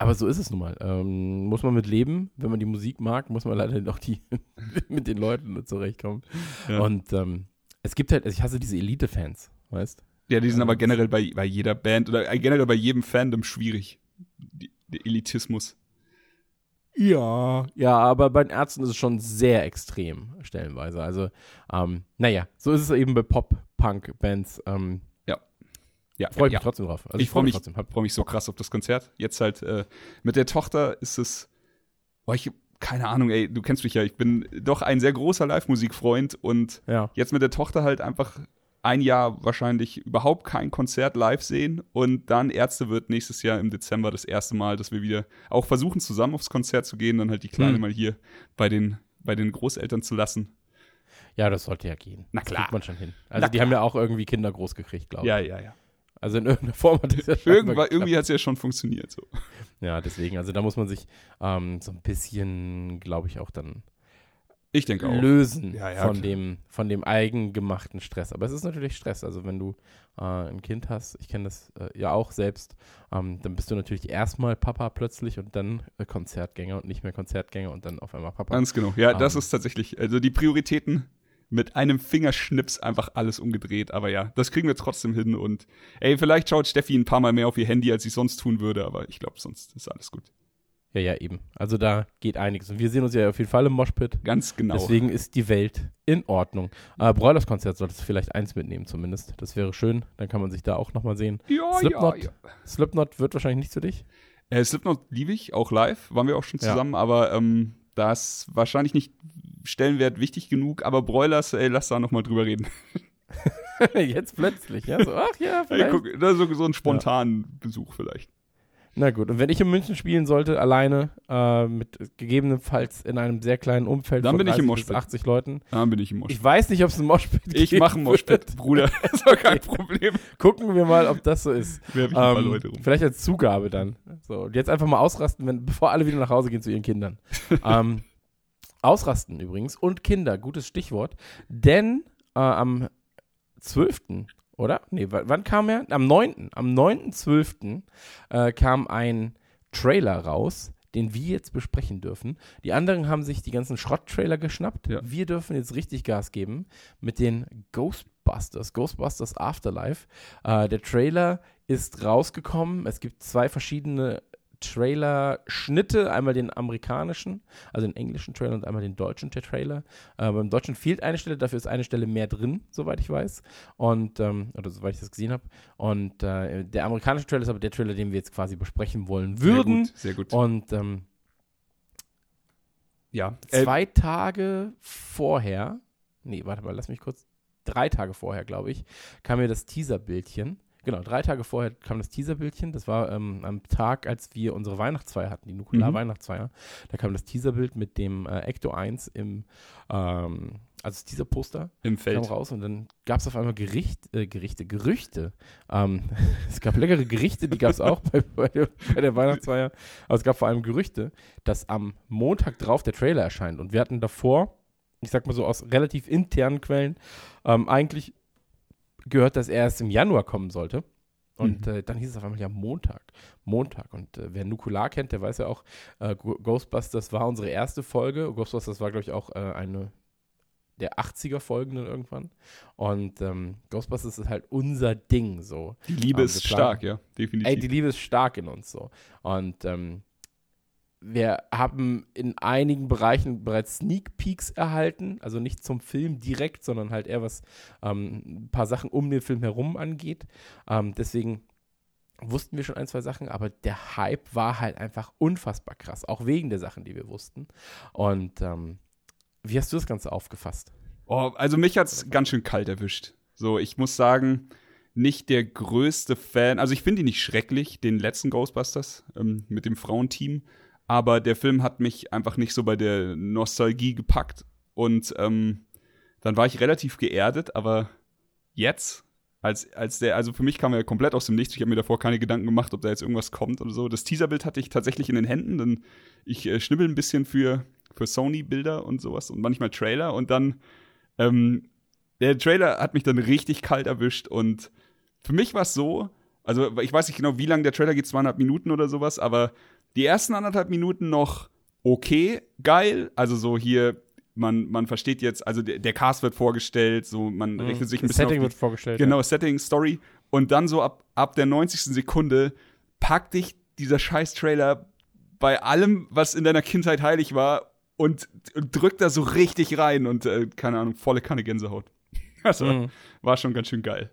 Aber so ist es nun mal. Ähm, muss man mit leben. Wenn man die Musik mag, muss man leider noch die mit den Leuten zurechtkommen. Ja. Und ähm, es gibt halt, also ich hasse diese Elite-Fans, weißt Ja, die sind aber generell bei, bei jeder Band oder äh, generell bei jedem Fandom schwierig. Die, der Elitismus. Ja, ja, aber bei den Ärzten ist es schon sehr extrem, stellenweise. Also, ähm, naja, so ist es eben bei Pop-Punk-Bands. Ähm, Ja, Freue ich ja. mich trotzdem drauf. Also ich freue mich, trotzdem. Freu mich so krass auf das Konzert. Jetzt halt äh, mit der Tochter ist es. Boah, ich, keine Ahnung, ey, du kennst mich ja. Ich bin doch ein sehr großer Live-Musikfreund und Ja. jetzt mit der Tochter halt einfach ein Jahr wahrscheinlich überhaupt kein Konzert live sehen und dann Ärzte wird nächstes Jahr im Dezember das erste Mal, dass wir wieder auch versuchen, zusammen aufs Konzert zu gehen, dann halt die Kleine Hm. mal hier bei den, bei den Großeltern zu lassen. ja, das sollte ja gehen. Na Das klar. kriegt man schon hin. Also, die haben ja auch irgendwie Kinder groß gekriegt, glaube ich. Ja, ja, ja. Also, in irgendeiner Form hat das ja Irgendwann, geklappt. irgendwie hat es ja schon funktioniert. So. Ja, deswegen, also da muss man sich ähm, so ein bisschen, glaube ich, auch dann Ich denke auch. lösen Ja, ja, von, klar. dem, von dem eigengemachten Stress. Aber es ist natürlich Stress. Also wenn du äh, ein Kind hast, ich kenne das äh, ja auch selbst, ähm, dann bist du natürlich erstmal Papa plötzlich und dann äh, Konzertgänger und nicht mehr Konzertgänger und dann auf einmal Papa. Ganz genau. Ja, das Ähm. ist tatsächlich, also die Prioritäten mit einem Fingerschnips einfach alles umgedreht. Aber ja, das kriegen wir trotzdem hin. Und ey, vielleicht schaut Steffi ein paar Mal mehr auf ihr Handy, als sie sonst tun würde. Aber ich glaube, sonst ist alles gut. Ja, ja, eben. Also da geht einiges. Und wir sehen uns ja auf jeden Fall im Moshpit. Ganz genau. Deswegen ist die Welt in Ordnung. Äh, Broilers Konzert solltest du vielleicht eins mitnehmen zumindest. Das wäre schön. Dann kann man sich da auch nochmal sehen. ja, Slipknot? ja, ja. Slipknot wird wahrscheinlich nicht für dich. Äh, Slipknot liebe ich, auch live, waren wir auch schon Ja. zusammen, aber ähm, da ist wahrscheinlich nicht Stellenwert wichtig genug, aber Broilers, ey, lass da nochmal drüber reden. Jetzt plötzlich, ja, so, ach ja, Ey, vielleicht. guck, da so, so einen spontanen Besuch vielleicht. Na gut, und wenn ich in München spielen sollte, alleine, äh, mit gegebenenfalls in einem sehr kleinen Umfeld Dann von bin ich im 30 bis Moshpit. 80 Leuten. Da bin ich im Moshpit. Ich weiß nicht, ob es ein Moshpit Ich, geben mache einen Moshpit. Bruder. Das ist doch kein Problem. Gucken wir mal, ob das so ist. Werf ich ein paar Ähm, Leute rum. vielleicht als Zugabe dann. So, und jetzt einfach mal ausrasten, wenn, bevor alle wieder nach Hause gehen zu ihren Kindern. ähm, ausrasten übrigens und Kinder, gutes Stichwort. Denn äh, am 12. oder? Nee, wann kam er? Am 9. Am 9.12. Äh, kam ein Trailer raus, den wir jetzt besprechen dürfen. Die anderen haben sich die ganzen Schrott-Trailer geschnappt. Ja. Wir dürfen jetzt richtig Gas geben mit den Ghostbusters, Ghostbusters Afterlife. Äh, der Trailer ist rausgekommen. Es gibt zwei verschiedene Trailer-Schnitte, einmal den amerikanischen, also den englischen Trailer und einmal den deutschen Trailer. Äh, beim deutschen fehlt eine Stelle, dafür ist eine Stelle mehr drin, soweit ich weiß. Und, ähm, oder soweit ich das gesehen habe. Und äh, der amerikanische Trailer ist aber der Trailer, den wir jetzt quasi besprechen wollen würden. Sehr gut. Sehr gut. Und ähm, ja. Äh, zwei Tage vorher, nee, warte mal, lass mich kurz, drei Tage vorher, glaube ich, kam mir das Teaserbildchen. Genau, drei Tage vorher kam das Teaserbildchen. Das war ähm, am Tag, als wir unsere Weihnachtsfeier hatten, die Nukular-Weihnachtsfeier. Da kam das Teaserbild mit dem äh, Ecto 1 im, ähm, also dieser Poster Im kam Feld. raus und dann gab es auf einmal Gericht, äh, Gerichte, Gerüchte. Ähm, es gab leckere Gerichte, die gab es auch bei, bei, der, bei der Weihnachtsfeier. Aber es gab vor allem Gerüchte, dass am Montag drauf der Trailer erscheint. Und wir hatten davor, ich sag mal so aus relativ internen Quellen, ähm, eigentlich gehört, dass er erst im Januar kommen sollte. Und äh, dann hieß es auf einmal ja Montag. Montag. Und äh, wer Nukular kennt, der weiß ja auch, äh, Ghostbusters war unsere erste Folge. Ghostbusters war, glaube ich, auch äh, eine der 80er Folgen dann irgendwann. Und ähm, Ghostbusters ist halt unser Ding so. Die Liebe Ähm, ist stark, ja. Definitiv. Ey, die Liebe ist stark in uns so. Und ähm, wir haben in einigen Bereichen bereits Sneak Peeks erhalten, also nicht zum Film direkt, sondern halt eher was ähm, ein paar Sachen um den Film herum angeht. Ähm, deswegen wussten wir schon ein, zwei Sachen, aber der Hype war halt einfach unfassbar krass, auch wegen der Sachen, die wir wussten. Und ähm, wie hast du das Ganze aufgefasst? Oh, also mich hat's ganz schön kalt erwischt. So, ich muss sagen, nicht der größte Fan. Also ich finde ihn nicht schrecklich, den letzten Ghostbusters ähm, mit dem Frauenteam. Aber der Film hat mich einfach nicht so bei der Nostalgie gepackt. Und ähm, dann war ich relativ geerdet, aber jetzt, als, als der, also für mich kam er komplett aus dem Nichts. Ich habe mir davor keine Gedanken gemacht, ob da jetzt irgendwas kommt oder so. Das Teaserbild hatte ich tatsächlich in den Händen, denn ich äh, schnibbel ein bisschen für, für Sony-Bilder und sowas und manchmal Trailer und dann ähm, der Trailer hat mich dann richtig kalt erwischt und für mich war es so, also ich weiß nicht genau, wie lange der Trailer geht, zweieinhalb Minuten oder sowas, aber die ersten anderthalb Minuten noch okay, geil, also so hier, man, man versteht jetzt, also der, der Cast wird vorgestellt, so man rechnet sich ein das bisschen Setting auf wird die, vorgestellt. Genau, Setting, Story und dann so ab, ab der 90. Sekunde packt dich dieser scheiß Trailer bei allem, was in deiner Kindheit heilig war und, und drückt da so richtig rein und äh, keine Ahnung, volle Kanne Gänsehaut. Also Mhm. war schon ganz schön geil.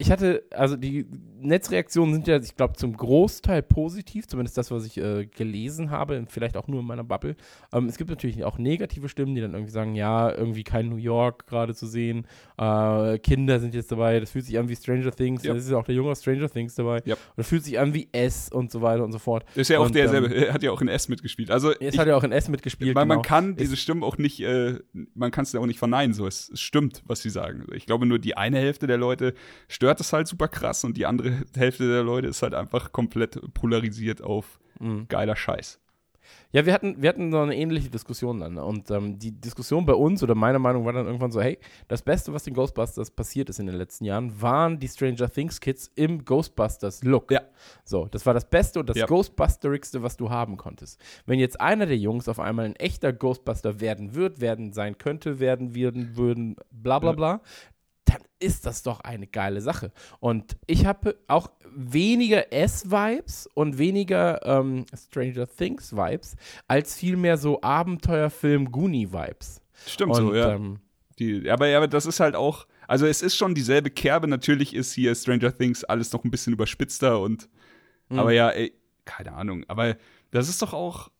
Ich hatte, also die Netzreaktionen sind ja, ich glaube, zum Großteil positiv, zumindest das, was ich äh, gelesen habe, vielleicht auch nur in meiner Bubble. Ähm, es gibt natürlich auch negative Stimmen, die dann irgendwie sagen, ja, irgendwie kein New York gerade zu sehen, äh, Kinder sind jetzt dabei, das fühlt sich an wie Stranger Things, Ja. das ist ja auch der Junge aus Stranger Things dabei, Ja. und das fühlt sich an wie S und so weiter und so fort. Ist ja auch Und, derselbe, ähm, er hat ja auch in S mitgespielt. Also ich, hat er auch in S mitgespielt. man, man genau. kann diese Stimmen auch nicht, äh, man kann es ja auch nicht verneinen, so es, es stimmt, was sie sagen. Ich glaube nur die eine Hälfte der Leute stört es halt super krass und die andere Hälfte der Leute ist halt einfach komplett polarisiert auf Mhm. geiler Scheiß. Ja, wir hatten, wir hatten so eine ähnliche Diskussion dann. ne? Und ähm, die Diskussion bei uns oder meiner Meinung war dann irgendwann so, hey, das Beste, was den Ghostbusters passiert ist in den letzten Jahren, waren die Stranger Things Kids im Ghostbusters-Look. Ja. So, das war das Beste und das Ja. Ghostbusterigste, was du haben konntest. Wenn jetzt einer der Jungs auf einmal ein echter Ghostbuster werden wird, werden sein könnte, werden, werden, würden, bla bla Ja. Dann ist das doch eine geile Sache. Und ich habe auch weniger S-Vibes und weniger ähm, Stranger Things-Vibes, als vielmehr so Abenteuerfilm-Goonie-Vibes. Stimmt Und so, ja. ähm, Die, aber, ja, aber das ist halt auch, also es ist schon dieselbe Kerbe. Natürlich ist hier Stranger Things alles noch ein bisschen überspitzter und, Mhm. aber ja, ey, keine Ahnung. Aber das ist doch auch,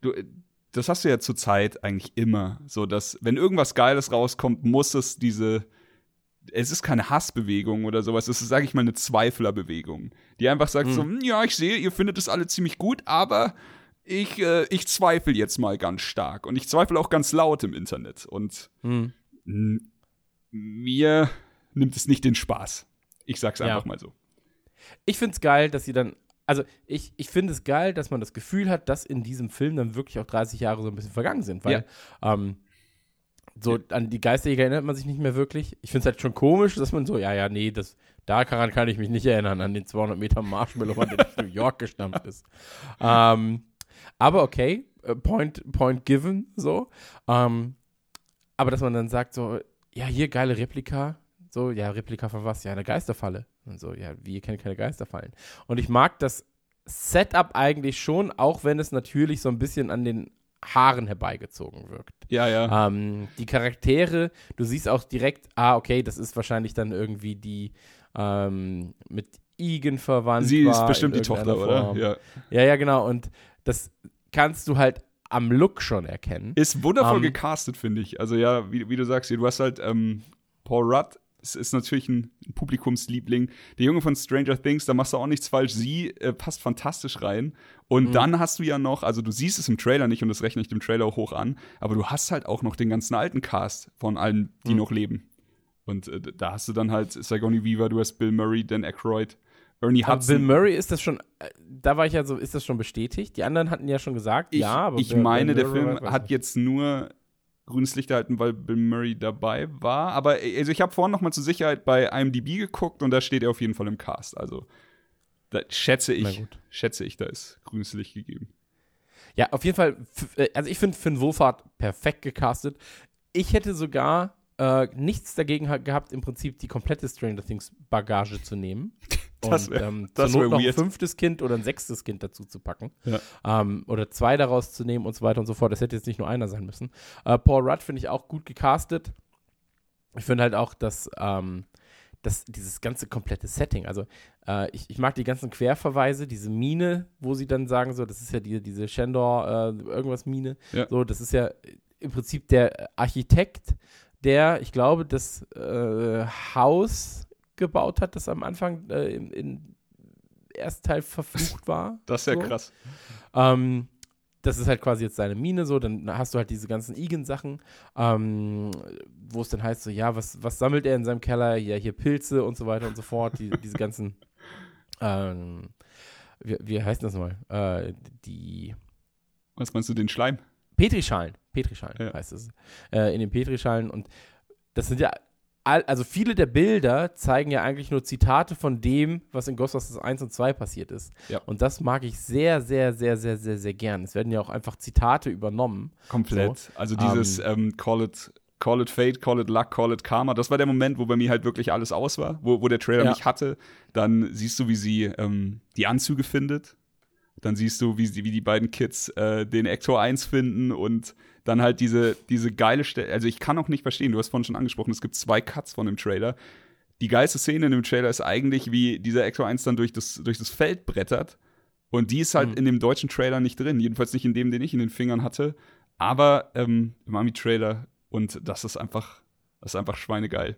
du, das hast du ja zur Zeit eigentlich immer, so dass wenn irgendwas Geiles rauskommt, muss es diese, es ist keine Hassbewegung oder sowas, es ist, sage ich mal, eine Zweiflerbewegung, die einfach sagt so, "Hm, ja, ich sehe, ihr findet es alle ziemlich gut, aber ich, äh, ich zweifle jetzt mal ganz stark und ich zweifle auch ganz laut im Internet und hm. Mir nimmt es nicht den Spaß. Ich sag's Ja. einfach mal so. ich finde es geil, dass sie dann. Also, ich, ich finde es geil, dass man das Gefühl hat, dass in diesem Film dann wirklich auch 30 Jahre so ein bisschen vergangen sind, weil ähm, so an die Geisterjäger erinnert man sich nicht mehr wirklich. Ich finde es halt schon komisch, dass man so, ja, ja, nee, das, daran kann ich mich nicht erinnern, an den 200 Meter Marshmallow, an ich New York gestampft ist. Ähm, aber okay, äh, point, point given, so. Ähm, aber dass man dann sagt, so, ja, hier geile Replika, so, ja, Replika von was? Ja, eine Geisterfalle. Und so, ja, wie, ihr kennt keine Geisterfallen. Und ich mag das Setup eigentlich schon, auch wenn es natürlich so ein bisschen an den Haaren herbeigezogen wirkt. Ja, ja. Ähm, die Charaktere, du siehst auch direkt, ah, okay, das ist wahrscheinlich dann irgendwie die ähm, mit Igen verwandt. Sie ist bestimmt die Tochter, irgendeiner oder? Form. Ja. Ja, ja, genau. Und das kannst du halt am Look schon erkennen. Ist wundervoll Ähm, gecastet, finde ich. Also ja, wie, wie du sagst, du hast halt ähm, Paul Rudd. Es ist natürlich ein Publikumsliebling. Der Junge von Stranger Things, da machst du auch nichts falsch. Sie äh, passt fantastisch rein. Und Mhm. dann hast du ja noch, also du siehst es im Trailer nicht und das rechne ich dem Trailer auch hoch an, aber du hast halt auch noch den ganzen alten Cast von allen, die Mhm. noch leben. Und äh, da hast du dann halt Sigourney Weaver, du hast Bill Murray, Dan Aykroyd, Ernie Aber Hudson. Bill Murray ist das schon, äh, da war ich ja so, ist das schon bestätigt? Die anderen hatten ja schon gesagt, Ich, ja, aber ich Bill- meine, Bill der Film hat jetzt nur grünes Licht erhalten, weil Bill Murray dabei war. Aber also ich habe vorhin noch mal zur Sicherheit bei IMDb geguckt und da steht er auf jeden Fall im Cast. Also da schätze ich, schätze ich, da ist grünes Licht gegeben. Ja, auf jeden Fall, äh, also ich finde Finn Wolfhard perfekt gecastet. Ich hätte sogar äh, nichts dagegen ha- gehabt, im Prinzip die komplette Stranger Things Bagage zu nehmen. Das und wär- ähm, das zur Not noch ein fünftes Kind oder ein sechstes Kind dazu zu packen. Ja. Ähm, oder zwei daraus zu nehmen und so weiter und so fort. Das hätte jetzt nicht nur einer sein müssen. Äh, Paul Rudd finde ich auch gut gecastet. Ich finde halt auch, dass, ähm, dass dieses ganze komplette Setting, also äh, ich, ich mag die ganzen Querverweise, diese Mine, wo sie dann sagen, so, das ist ja die, diese Shandor, äh, irgendwas Mine. Ja. So, das ist ja im Prinzip der Architekt, der, ich glaube, das äh, Haus gebaut hat, das am Anfang äh, im, im ersten Teil verflucht war. Das ist ja So. krass. Ähm, das ist halt quasi jetzt seine Mine so, dann hast du halt diese ganzen Igen-Sachen, ähm, wo es dann heißt so, ja, was, was sammelt er in seinem Keller? Ja, hier Pilze und so weiter und so fort, die, diese ganzen, ähm, wie, wie heißt das mal? Äh, die Was meinst du, den Schleim? Petrischalen, Petrischalen Ja. heißt es, äh, in den Petrischalen und das sind ja, all, also viele der Bilder zeigen ja eigentlich nur Zitate von dem, was in Ghostbusters 1 und 2 passiert ist. Ja. Und das mag ich sehr, sehr, sehr, sehr, sehr, sehr gern. Es werden ja auch einfach Zitate übernommen. Komplett. Also dieses ähm, Call it Call it Fate, Call it Luck, Call it Karma. Das war der Moment, wo bei mir halt wirklich alles aus war, wo, wo der Trailer Ja. mich hatte. Dann siehst du, wie sie ähm, die Anzüge findet. Dann siehst du, wie, sie- wie die beiden Kids äh, den Ector 1 finden und dann halt diese, diese geile Stelle. Also ich kann auch nicht verstehen, du hast vorhin schon angesprochen, es gibt zwei Cuts von dem Trailer. Die geilste Szene in dem Trailer ist eigentlich, wie dieser Ector 1 dann durch das, durch das Feld brettert. Und die ist halt Mhm. in dem deutschen Trailer nicht drin. Jedenfalls nicht in dem, den ich in den Fingern hatte. Aber ähm, im Ami-Trailer. Und das ist einfach, das ist einfach schweinegeil.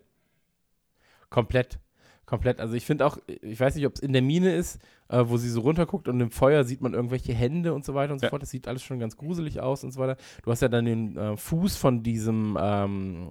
Komplett. Komplett. Also ich finde auch, ich weiß nicht, ob es in der Mine ist, äh, wo sie so runterguckt und im Feuer sieht man irgendwelche Hände und so weiter und so Ja. fort. Das sieht alles schon ganz gruselig aus und so weiter. Du hast ja dann den äh, Fuß von diesem ähm,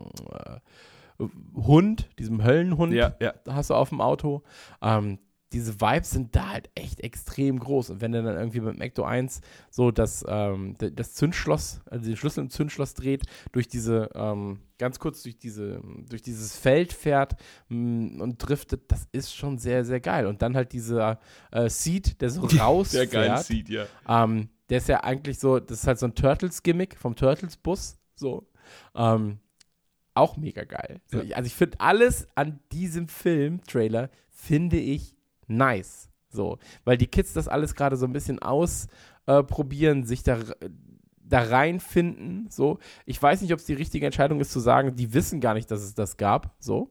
äh, Hund, diesem Höllenhund, Ja, ja. hast du auf dem Auto. Ähm, diese Vibes sind da halt echt extrem groß. Und wenn er dann irgendwie beim Ecto 1 so das, ähm, das Zündschloss, also den Schlüssel im Zündschloss dreht, durch diese, ähm, ganz kurz durch diese, durch dieses Feld fährt mh, und driftet, das ist schon sehr, sehr geil. Und dann halt dieser äh, Seed, der so Der rausfährt. geil sieht, ja. Ähm, der ist ja eigentlich so, das ist halt so ein Turtles-Gimmick vom Turtles-Bus. So. Ähm, auch mega geil. So, Ja. also ich finde alles an diesem Film-Trailer finde ich nice. So, weil die Kids das alles gerade so ein bisschen ausprobieren, sich da, da reinfinden. So, ich weiß nicht, ob es die richtige Entscheidung ist zu sagen, die wissen gar nicht, dass es das gab. So,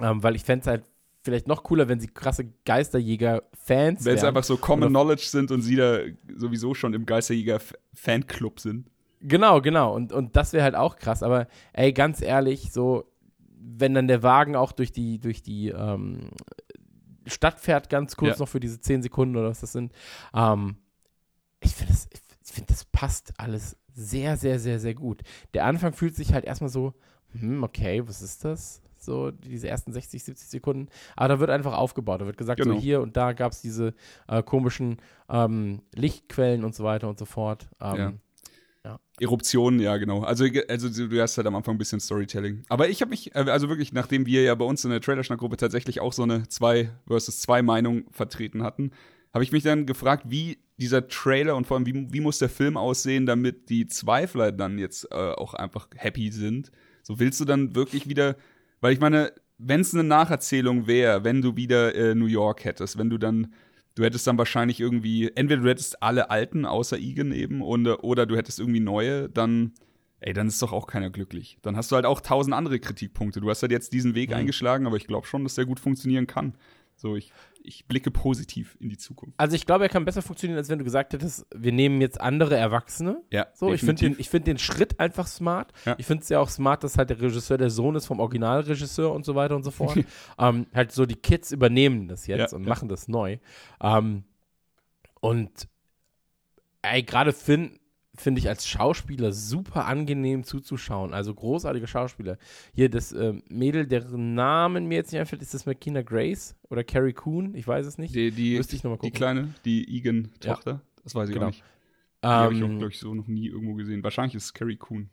ähm, weil ich fände es halt vielleicht noch cooler, wenn sie krasse Geisterjäger-Fans Wenn es einfach so Common Oder- Knowledge sind und sie da sowieso schon im Geisterjäger-Fanclub sind. Genau, genau. Und, und das wäre halt auch krass. Aber ey, ganz ehrlich, so, wenn dann der Wagen auch durch die, durch die ähm, Stadt fährt, ganz kurz Ja. noch für diese 10 Sekunden oder was das sind, ähm, ich finde, das, ich finde, das passt alles sehr, sehr, sehr, sehr gut. Der Anfang fühlt sich halt erstmal so, hm, okay, was ist das? So, diese ersten 60, 70 Sekunden. Aber da wird einfach aufgebaut. Da wird gesagt, Genau. so hier und da gab es diese äh, komischen ähm, Lichtquellen und so weiter und so fort. Ähm, Eruptionen, ja, genau. Also, also du hast halt am Anfang ein bisschen Storytelling. Aber ich habe mich, äh, also wirklich, nachdem wir ja bei uns in der Trailerschnack-Gruppe tatsächlich auch so eine 2 versus 2 Meinung vertreten hatten, habe ich mich dann gefragt, wie dieser Trailer und vor allem, wie, wie muss der Film aussehen, damit die Zweifler dann jetzt äh, auch einfach happy sind. So willst du dann wirklich wieder, weil ich meine, wenn es eine Nacherzählung wäre, wenn du wieder äh, New York hättest, wenn du dann Du hättest dann wahrscheinlich irgendwie, entweder du hättest alle alten außer Egan eben und, oder du hättest irgendwie neue, dann, ey, dann ist doch auch keiner glücklich. Dann hast du halt auch tausend andere Kritikpunkte. Du hast halt jetzt diesen Weg Mhm. eingeschlagen, aber ich glaube schon, dass der gut funktionieren kann. So, ich, ich blicke positiv in die Zukunft. Also ich glaube, er kann besser funktionieren, als wenn du gesagt hättest, wir nehmen jetzt andere Erwachsene. Ja, So, ich finde den, definitiv. ich find den Schritt einfach smart. Ja. Ich finde es ja auch smart, dass halt der Regisseur der Sohn ist vom Originalregisseur und so weiter und so fort. ähm, halt so die Kids übernehmen das jetzt Ja, und ja. machen das neu. Ähm, und ey, gerade Finn finde ich als Schauspieler super angenehm zuzuschauen. Also großartige Schauspieler. Hier das ähm, Mädel, deren Namen mir jetzt nicht einfällt, ist das Makina Grace oder Carrie Coon? Ich weiß es nicht. Die, die, Müsste ich nochmal die gucken. kleine, die Egan-Tochter, das weiß ich Genau. auch nicht. Die habe ich auch, Ähm, glaube ich, so noch nie irgendwo gesehen. Wahrscheinlich ist es Carrie Coon.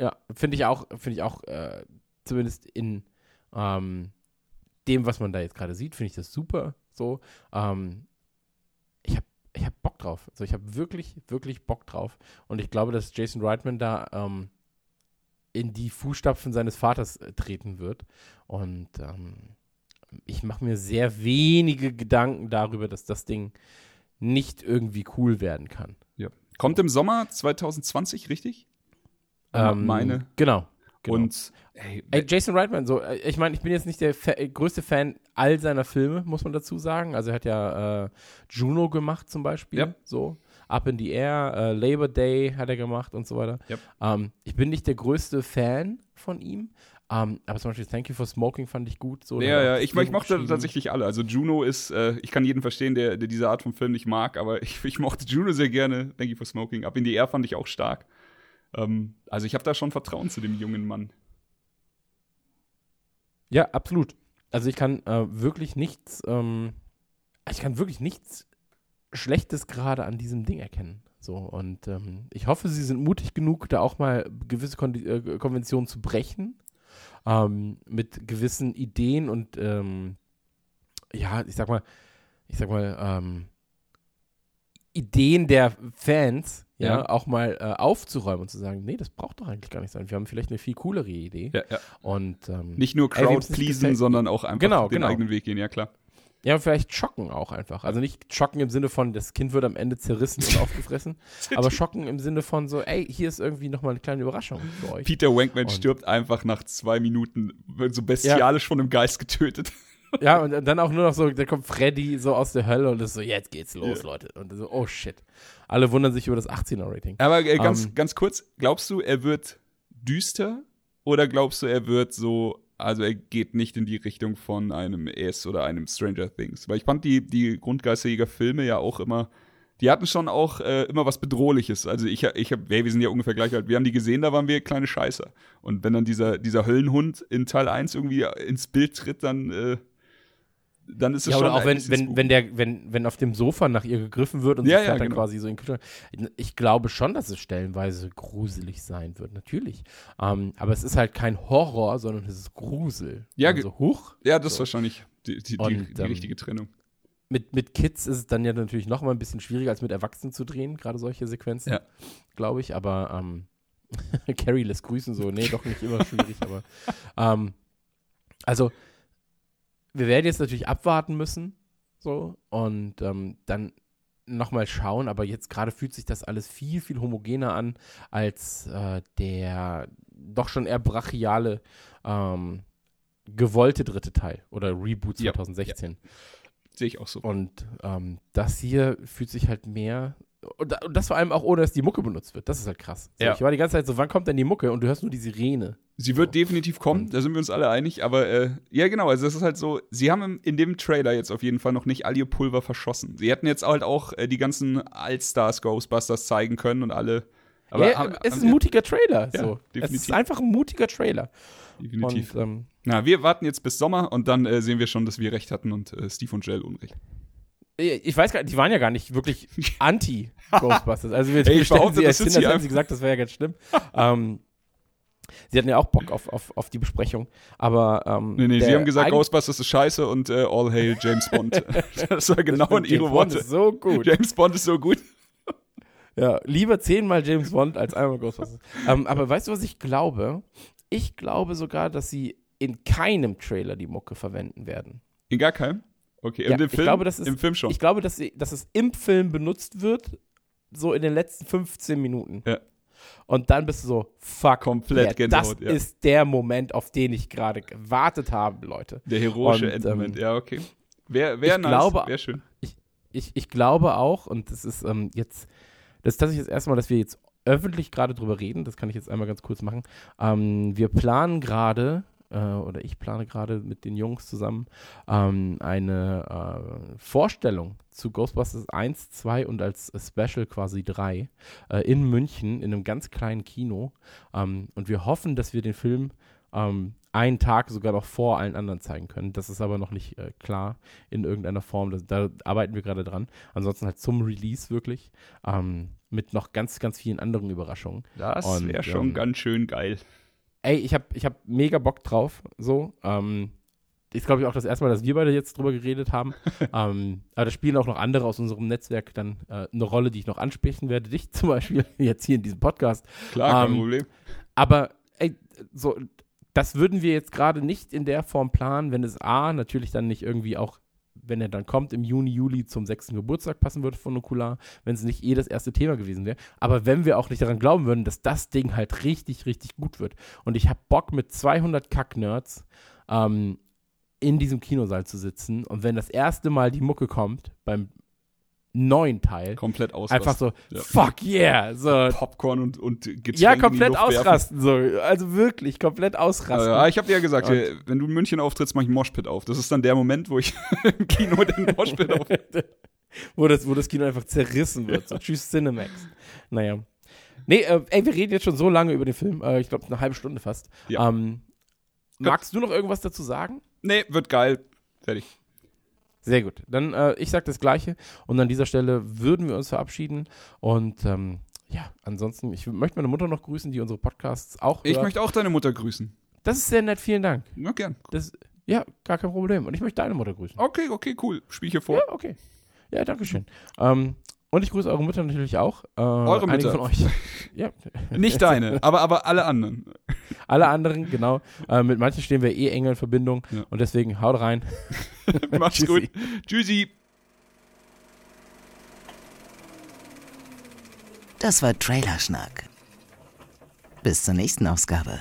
Ja, finde ich auch, finde ich auch, äh, zumindest in ähm, dem, was man da jetzt gerade sieht, finde ich das super. So, ähm, ich habe Bock drauf. Also ich habe wirklich, wirklich Bock drauf. Und ich glaube, dass Jason Reitman da ähm, in die Fußstapfen seines Vaters äh, treten wird. Und ähm, ich mache mir sehr wenige Gedanken darüber, dass das Ding nicht irgendwie cool werden kann. Ja. Kommt im Sommer 2020, richtig? Ähm, meine. Genau. genau. Und, ey, Ey, Jason Reitman, so, äh, ich meine, ich bin jetzt nicht der Fa äh, größte Fan all seiner Filme, muss man dazu sagen. Also er hat ja äh, Juno gemacht zum Beispiel, Ja. so. Up in the Air, äh, Labor Day hat er gemacht und so weiter. Yep. Ähm, ich bin nicht der größte Fan von ihm, ähm, aber zum Beispiel Thank You for Smoking fand ich gut. So, Ja, ja, ich, ich mochte tatsächlich alle. Also Juno ist, äh, ich kann jeden verstehen, der, der diese Art von Film nicht mag, aber ich, ich mochte Juno sehr gerne. Thank you for smoking. Up in the Air fand ich auch stark. Ähm, also ich habe da schon Vertrauen zu dem jungen Mann. Ja, absolut. Also ich kann äh, wirklich nichts, ähm, ich kann wirklich nichts Schlechtes gerade an diesem Ding erkennen. So, und ähm, ich hoffe, sie sind mutig genug, da auch mal gewisse Kon äh, Konventionen zu brechen. Ähm, mit gewissen Ideen und ähm, ja, ich sag mal, ich sag mal, ähm, Ideen der Fans, ja, Ja. auch mal äh, aufzuräumen und zu sagen, nee, das braucht doch eigentlich gar nicht sein. Wir haben vielleicht eine viel coolere Idee. Ja, ja. Und ähm, Nicht nur Crowd pleasen, sondern auch einfach Genau, den genau. eigenen Weg gehen, ja klar. Ja, vielleicht schocken auch einfach. Also nicht schocken im Sinne von, das Kind wird am Ende zerrissen und aufgefressen, aber schocken im Sinne von so, ey, hier ist irgendwie nochmal eine kleine Überraschung für euch. Peter Wankman Und- stirbt einfach nach zwei Minuten, wird so bestialisch von einem Geist getötet. Ja, und dann auch nur noch so, da kommt Freddy so aus der Hölle und ist so, jetzt geht's los, Ja. Leute. Und so, oh shit. Alle wundern sich über das 18er-Rating. Aber äh, ganz, Ähm. ganz kurz, glaubst du, er wird düster oder glaubst du, er wird so, also er geht nicht in die Richtung von einem S oder einem Stranger Things? Weil ich fand die, die Grundgeisterjäger-Filme ja auch immer, die hatten schon auch äh, immer was Bedrohliches. Also ich, ich hab, hey, wir sind ja ungefähr gleich alt. Wir haben die gesehen, da waren wir kleine Scheißer. Und wenn dann dieser, dieser Höllenhund in Teil 1 irgendwie ins Bild tritt, dann, äh, dann ist es Ja, schon oder auch wenn, wenn, wenn, der, wenn, wenn auf dem Sofa nach ihr gegriffen wird und Ja, sie ja, fährt dann genau. quasi so in den Kühlschrank. Ich glaube schon, dass es stellenweise gruselig sein wird, natürlich. Ähm, aber es ist halt kein Horror, sondern es ist Grusel. Ja, also, huch. Ja, das ist So. wahrscheinlich die, die, die, Und, die ähm, richtige Trennung. Mit, mit Kids ist es dann ja natürlich noch mal ein bisschen schwieriger, als mit Erwachsenen zu drehen, gerade solche Sequenzen, Ja. glaube ich. Aber ähm, Carrie lässt grüßen so. Nee, doch nicht immer schwierig, aber ähm, also wir werden jetzt natürlich abwarten müssen, so, und ähm, dann nochmal schauen, aber jetzt gerade fühlt sich das alles viel, viel homogener an als äh, der doch schon eher brachiale ähm, gewollte dritte Teil oder Reboot Ja, 2016. Sehe ich auch so. Und ähm, das hier fühlt sich halt mehr. Und, da- und das vor allem auch ohne, dass die Mucke benutzt wird. Das ist halt krass. So, Ja. Ich war die ganze Zeit so, wann kommt denn die Mucke? Und du hörst nur die Sirene. Sie wird definitiv kommen, da sind wir uns alle einig, aber äh, ja genau, also das ist halt so, sie haben in dem Trailer jetzt auf jeden Fall noch nicht all ihr Pulver verschossen. Sie hätten jetzt halt auch äh, die ganzen Allstars Ghostbusters zeigen können und alle aber ja, haben- es ist ein mutiger Trailer. Ja, so. Es definitiv. ist einfach ein mutiger Trailer. definitiv. Und, ähm, Na, wir warten jetzt bis Sommer und dann äh, sehen wir schon, dass wir recht hatten und äh, Steve und Jill Unrecht. Ich weiß gar nicht, die waren ja gar nicht wirklich anti-Ghostbusters. Also wir, Ey, ich behaupte, sie das jetzt ist hin, hier als hätten sie gesagt, das wäre ja ganz schlimm. ähm, sie hatten ja auch Bock auf, auf, auf die Besprechung. Aber ähm, Nee, nee, sie haben gesagt, Ghostbusters ist scheiße und äh, All Hail James Bond. das war genau in James ihre Bond Worte. Ist so gut. James Bond ist so gut. Ja, lieber zehnmal James Bond als einmal Ghostbusters. ähm, aber weißt du, was ich glaube? Ich glaube sogar, dass sie in keinem Trailer die Mucke verwenden werden. In gar keinem? Okay, Ja, im ich Film? glaube, das ist- Im Film schon. Ich glaube, dass, dass es im Film benutzt wird, so in den letzten 15 Minuten. Ja. Und dann bist du so, fuck, Komplett yeah, Gänsehaut, das ja. ist der Moment, auf den ich gerade gewartet habe, Leute. Der heroische Endmoment, ähm, ja, okay. Wäre wär ich nice, glaube- wäre schön. Ich, ich glaube auch, und das ist ähm, jetzt, das ist tatsächlich das erste Mal, dass wir jetzt öffentlich gerade drüber reden, das kann ich jetzt einmal ganz kurz machen. Ähm, wir planen gerade, äh, oder ich plane gerade mit den Jungs zusammen, ähm, eine äh, Vorstellung zu Ghostbusters 1, 2 und als Special quasi 3 äh, in München in einem ganz kleinen Kino. Ähm, und wir hoffen, dass wir den Film ähm, einen Tag sogar noch vor allen anderen zeigen können. Das ist aber noch nicht äh, klar in irgendeiner Form. Das, da arbeiten wir gerade dran. Ansonsten halt zum Release wirklich. Ähm, mit noch ganz, ganz vielen anderen Überraschungen. Das wäre schon ähm, ganz schön geil. Ey, ich habe ich hab mega Bock drauf. So. Ähm, ist, glaube ich, auch das erste Mal, dass wir beide jetzt drüber geredet haben. ähm, aber da spielen auch noch andere aus unserem Netzwerk dann äh, eine Rolle, die ich noch ansprechen werde. Dich zum Beispiel jetzt hier in diesem Podcast. Klar, kein ähm, Problem. Aber ey, so, das würden wir jetzt gerade nicht in der Form planen, wenn es A, natürlich dann nicht irgendwie auch, wenn er dann kommt, im Juni, Juli zum sechsten Geburtstag passen würde von Nukular, wenn es nicht eh das erste Thema gewesen wäre. Aber wenn wir auch nicht daran glauben würden, dass das Ding halt richtig, richtig gut wird. Und ich habe Bock mit 200 Kack-Nerds ähm, in diesem Kinosaal zu sitzen und wenn das erste Mal die Mucke kommt, beim neuen Teil, Komplett ausrasten. einfach so, Ja. fuck yeah, so, Popcorn und, und Getränke ja, komplett werfen. ausrasten, so. Also wirklich, komplett ausrasten. Ja, ich habe dir ja gesagt, Und- wenn du in München auftrittst, mach ich Moshpit auf. Das ist dann der Moment, wo ich im Kino den Moshpit auf. wo, das, wo das Kino einfach zerrissen wird. So, tschüss, Cinemax. Naja. Nee, äh, ey, wir reden jetzt schon so lange über den Film. Äh, ich glaube, eine halbe Stunde fast. Ja. Ähm, magst du noch irgendwas dazu sagen? Nee, wird geil. Fertig. Sehr gut. Dann, äh, ich sag das Gleiche. Und an dieser Stelle würden wir uns verabschieden. Und ähm, ja, ansonsten, ich möchte meine Mutter noch grüßen, die unsere Podcasts auch Ich hört. möchte auch deine Mutter grüßen. Das ist sehr nett, vielen Dank. Na, gern. Das, ja, gar kein Problem. Und ich möchte deine Mutter grüßen. Okay, okay, cool. Spiel hier vor. Ja, okay. Ja, danke schön. Ähm, und ich grüße eure Mütter natürlich auch. Äh, Eure Mütter. von euch. ja. Nicht deine, aber, aber alle anderen. Alle anderen, genau. Äh, mit manchen stehen wir eh eng in Verbindung. Ja. Und deswegen haut rein. Macht's Tschüssi. gut. Tschüssi. Das war Trailerschnack. Bis zur nächsten Ausgabe.